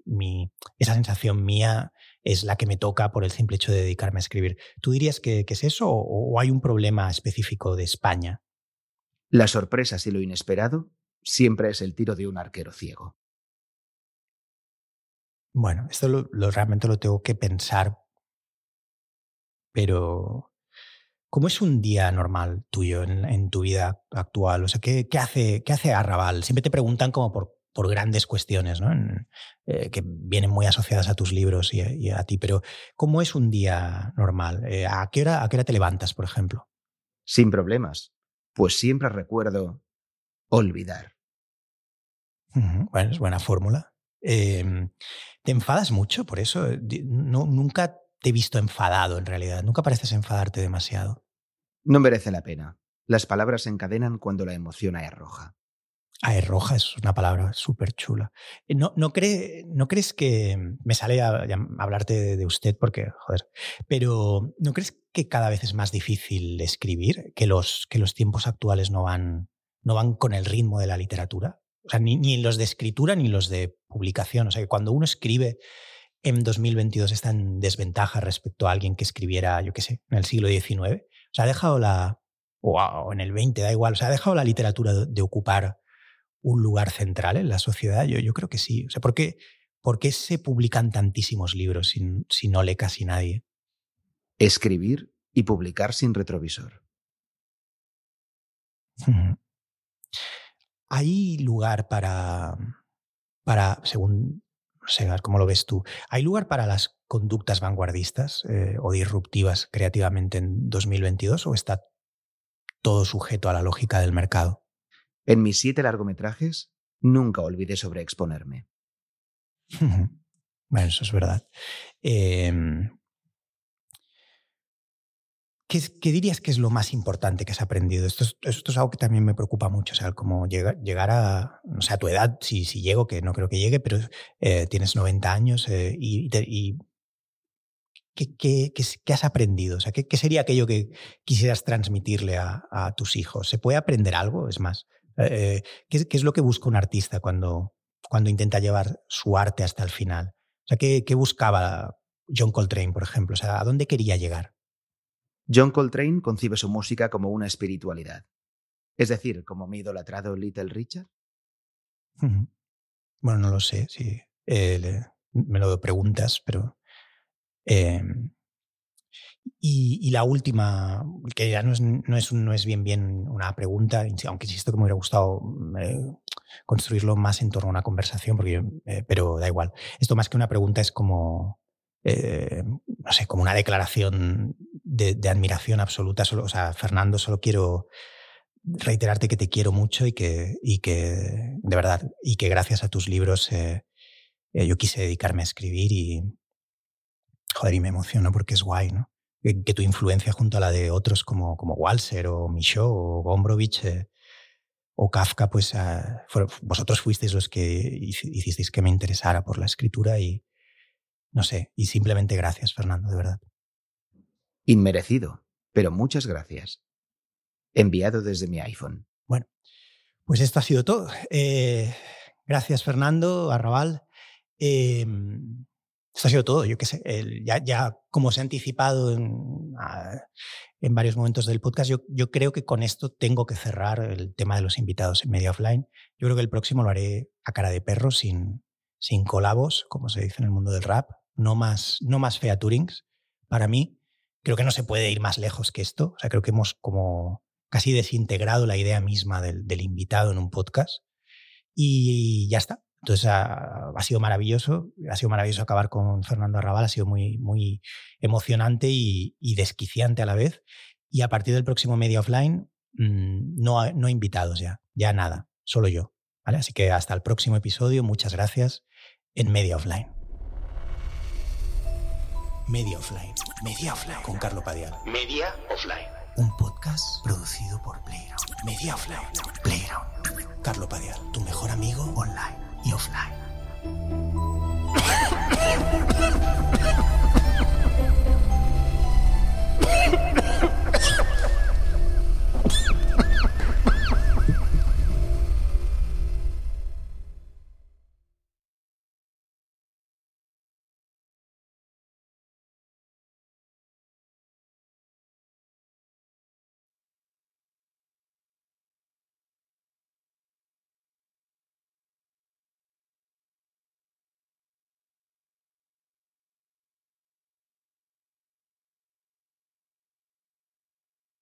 esa sensación mía es la que me toca por el simple hecho de dedicarme a escribir. ¿Tú dirías que, que es eso o, o hay un problema específico de España? Las sorpresas y lo inesperado siempre es el tiro de un arquero ciego. Bueno, esto lo, lo, realmente lo tengo que pensar pero ¿cómo es un día normal tuyo en, en tu vida actual? O sea, ¿qué, qué, hace, ¿qué hace Arrabal? Siempre te preguntan como por, por grandes cuestiones, ¿no? En, eh, que vienen muy asociadas a tus libros y, y, a ti, pero ¿cómo es un día normal? Eh, ¿a, qué hora, ¿A qué hora te levantas, por ejemplo? Sin problemas, pues siempre recuerdo olvidar. Bueno, es buena fórmula. Eh, ¿Te enfadas mucho por eso? No, ¿Nunca te he visto enfadado en realidad. Nunca pareces enfadarte demasiado. No merece la pena. Las palabras se encadenan cuando la emoción roja. Ah, roja es una palabra súper chula. Eh, ¿No, no, ¿No crees que me sale a, hablarte de, usted porque, joder, pero ¿no crees que cada vez es más difícil escribir, que los, que los tiempos actuales no van, no van con el ritmo de la literatura? O sea, ni, ni los de escritura ni los de publicación. O sea, que cuando uno escribe en 2022 está en desventaja respecto a alguien que escribiera, yo qué sé, en el siglo XIX. O sea, ha dejado la, o en el 20, da igual, o sea, ha dejado la literatura de ocupar un lugar central en la sociedad? Yo, yo creo que sí. O sea, ¿por qué, ¿por qué se publican tantísimos libros si, si no lee casi nadie? Escribir y publicar sin retrovisor. ¿Hay lugar para, para según, no sé, cómo lo ves tú, ¿hay lugar para las conductas vanguardistas eh, o disruptivas creativamente en 2022 o está todo sujeto a la lógica del mercado? En mis siete largometrajes nunca olvidé sobreexponerme. bueno, eso es verdad. Em, ¿qué, dirías que es lo más importante que has aprendido? Esto es, algo que también me preocupa mucho, o sea, como llegar, a, o sea, tu edad, si, llego, que no creo que llegue, pero eh, tienes 90 años eh, y, ¿qué, has aprendido? O sea, ¿qué, sería aquello que quisieras transmitirle a, tus hijos? ¿Se puede aprender algo? Es más, eh, ¿qué, es lo que busca un artista cuando, cuando intenta llevar su arte hasta el final? O sea, ¿qué, buscaba John Coltrane, por ejemplo? O sea, ¿a dónde quería llegar? John Coltrane concibe su música como una espiritualidad. Es decir, como mi idolatrado Little Richard. Bueno, no lo sé, sí. Eh, me lo preguntas, pero em, y, la última, que ya no es, no es, no es bien bien una pregunta, aunque insisto que me hubiera gustado eh, construirlo más en torno a una conversación, porque eh, pero da igual. Esto más que una pregunta es como, eh, no sé, como una declaración de, admiración absoluta. Solo, o sea, Fernando, solo quiero reiterarte que te quiero mucho y que, y que de verdad, y que gracias a tus libros yo quise dedicarme a escribir y, joder, y me emociono porque es guay, ¿no? Que, tu influencia junto a la de otros como, como Walser o Michaud o Gombrowicz eh, o Kafka, pues ah, vosotros fuisteis los que hicisteis que me interesara por la escritura y no sé, y simplemente gracias, Fernando, de verdad. Inmerecido, pero muchas gracias. Enviado desde mi iPhone. Bueno, pues esto ha sido todo. Eh, gracias, Fernando, Arrabal. Eh, esto ha sido todo, yo qué sé. ya, como se ha anticipado en, en varios momentos del podcast, yo, yo, creo que con esto tengo que cerrar el tema de los invitados en media offline. Yo creo que el próximo lo haré a cara de perro, sin, sin colabos, como se dice en el mundo del rap. No más, no más featurings. Para mí, creo que no se puede ir más lejos que esto. O sea, creo que hemos como casi desintegrado la idea misma del, del invitado en un podcast. Y ya está. Entonces ha, sido maravilloso, ha sido maravilloso acabar con Fernando Arrabal, ha sido muy, muy emocionante y, desquiciante a la vez. Y a partir del próximo Media Offline, mm, no, no invitados ya, ya nada, solo yo. ¿vale? Así que hasta el próximo episodio, muchas gracias en Media Offline. Media Offline, Media Offline con Carlo Padial. Media Offline. Un podcast producido por Playground. Media Offline, Playground. Carlo Padial, tu mejor amigo online you'll.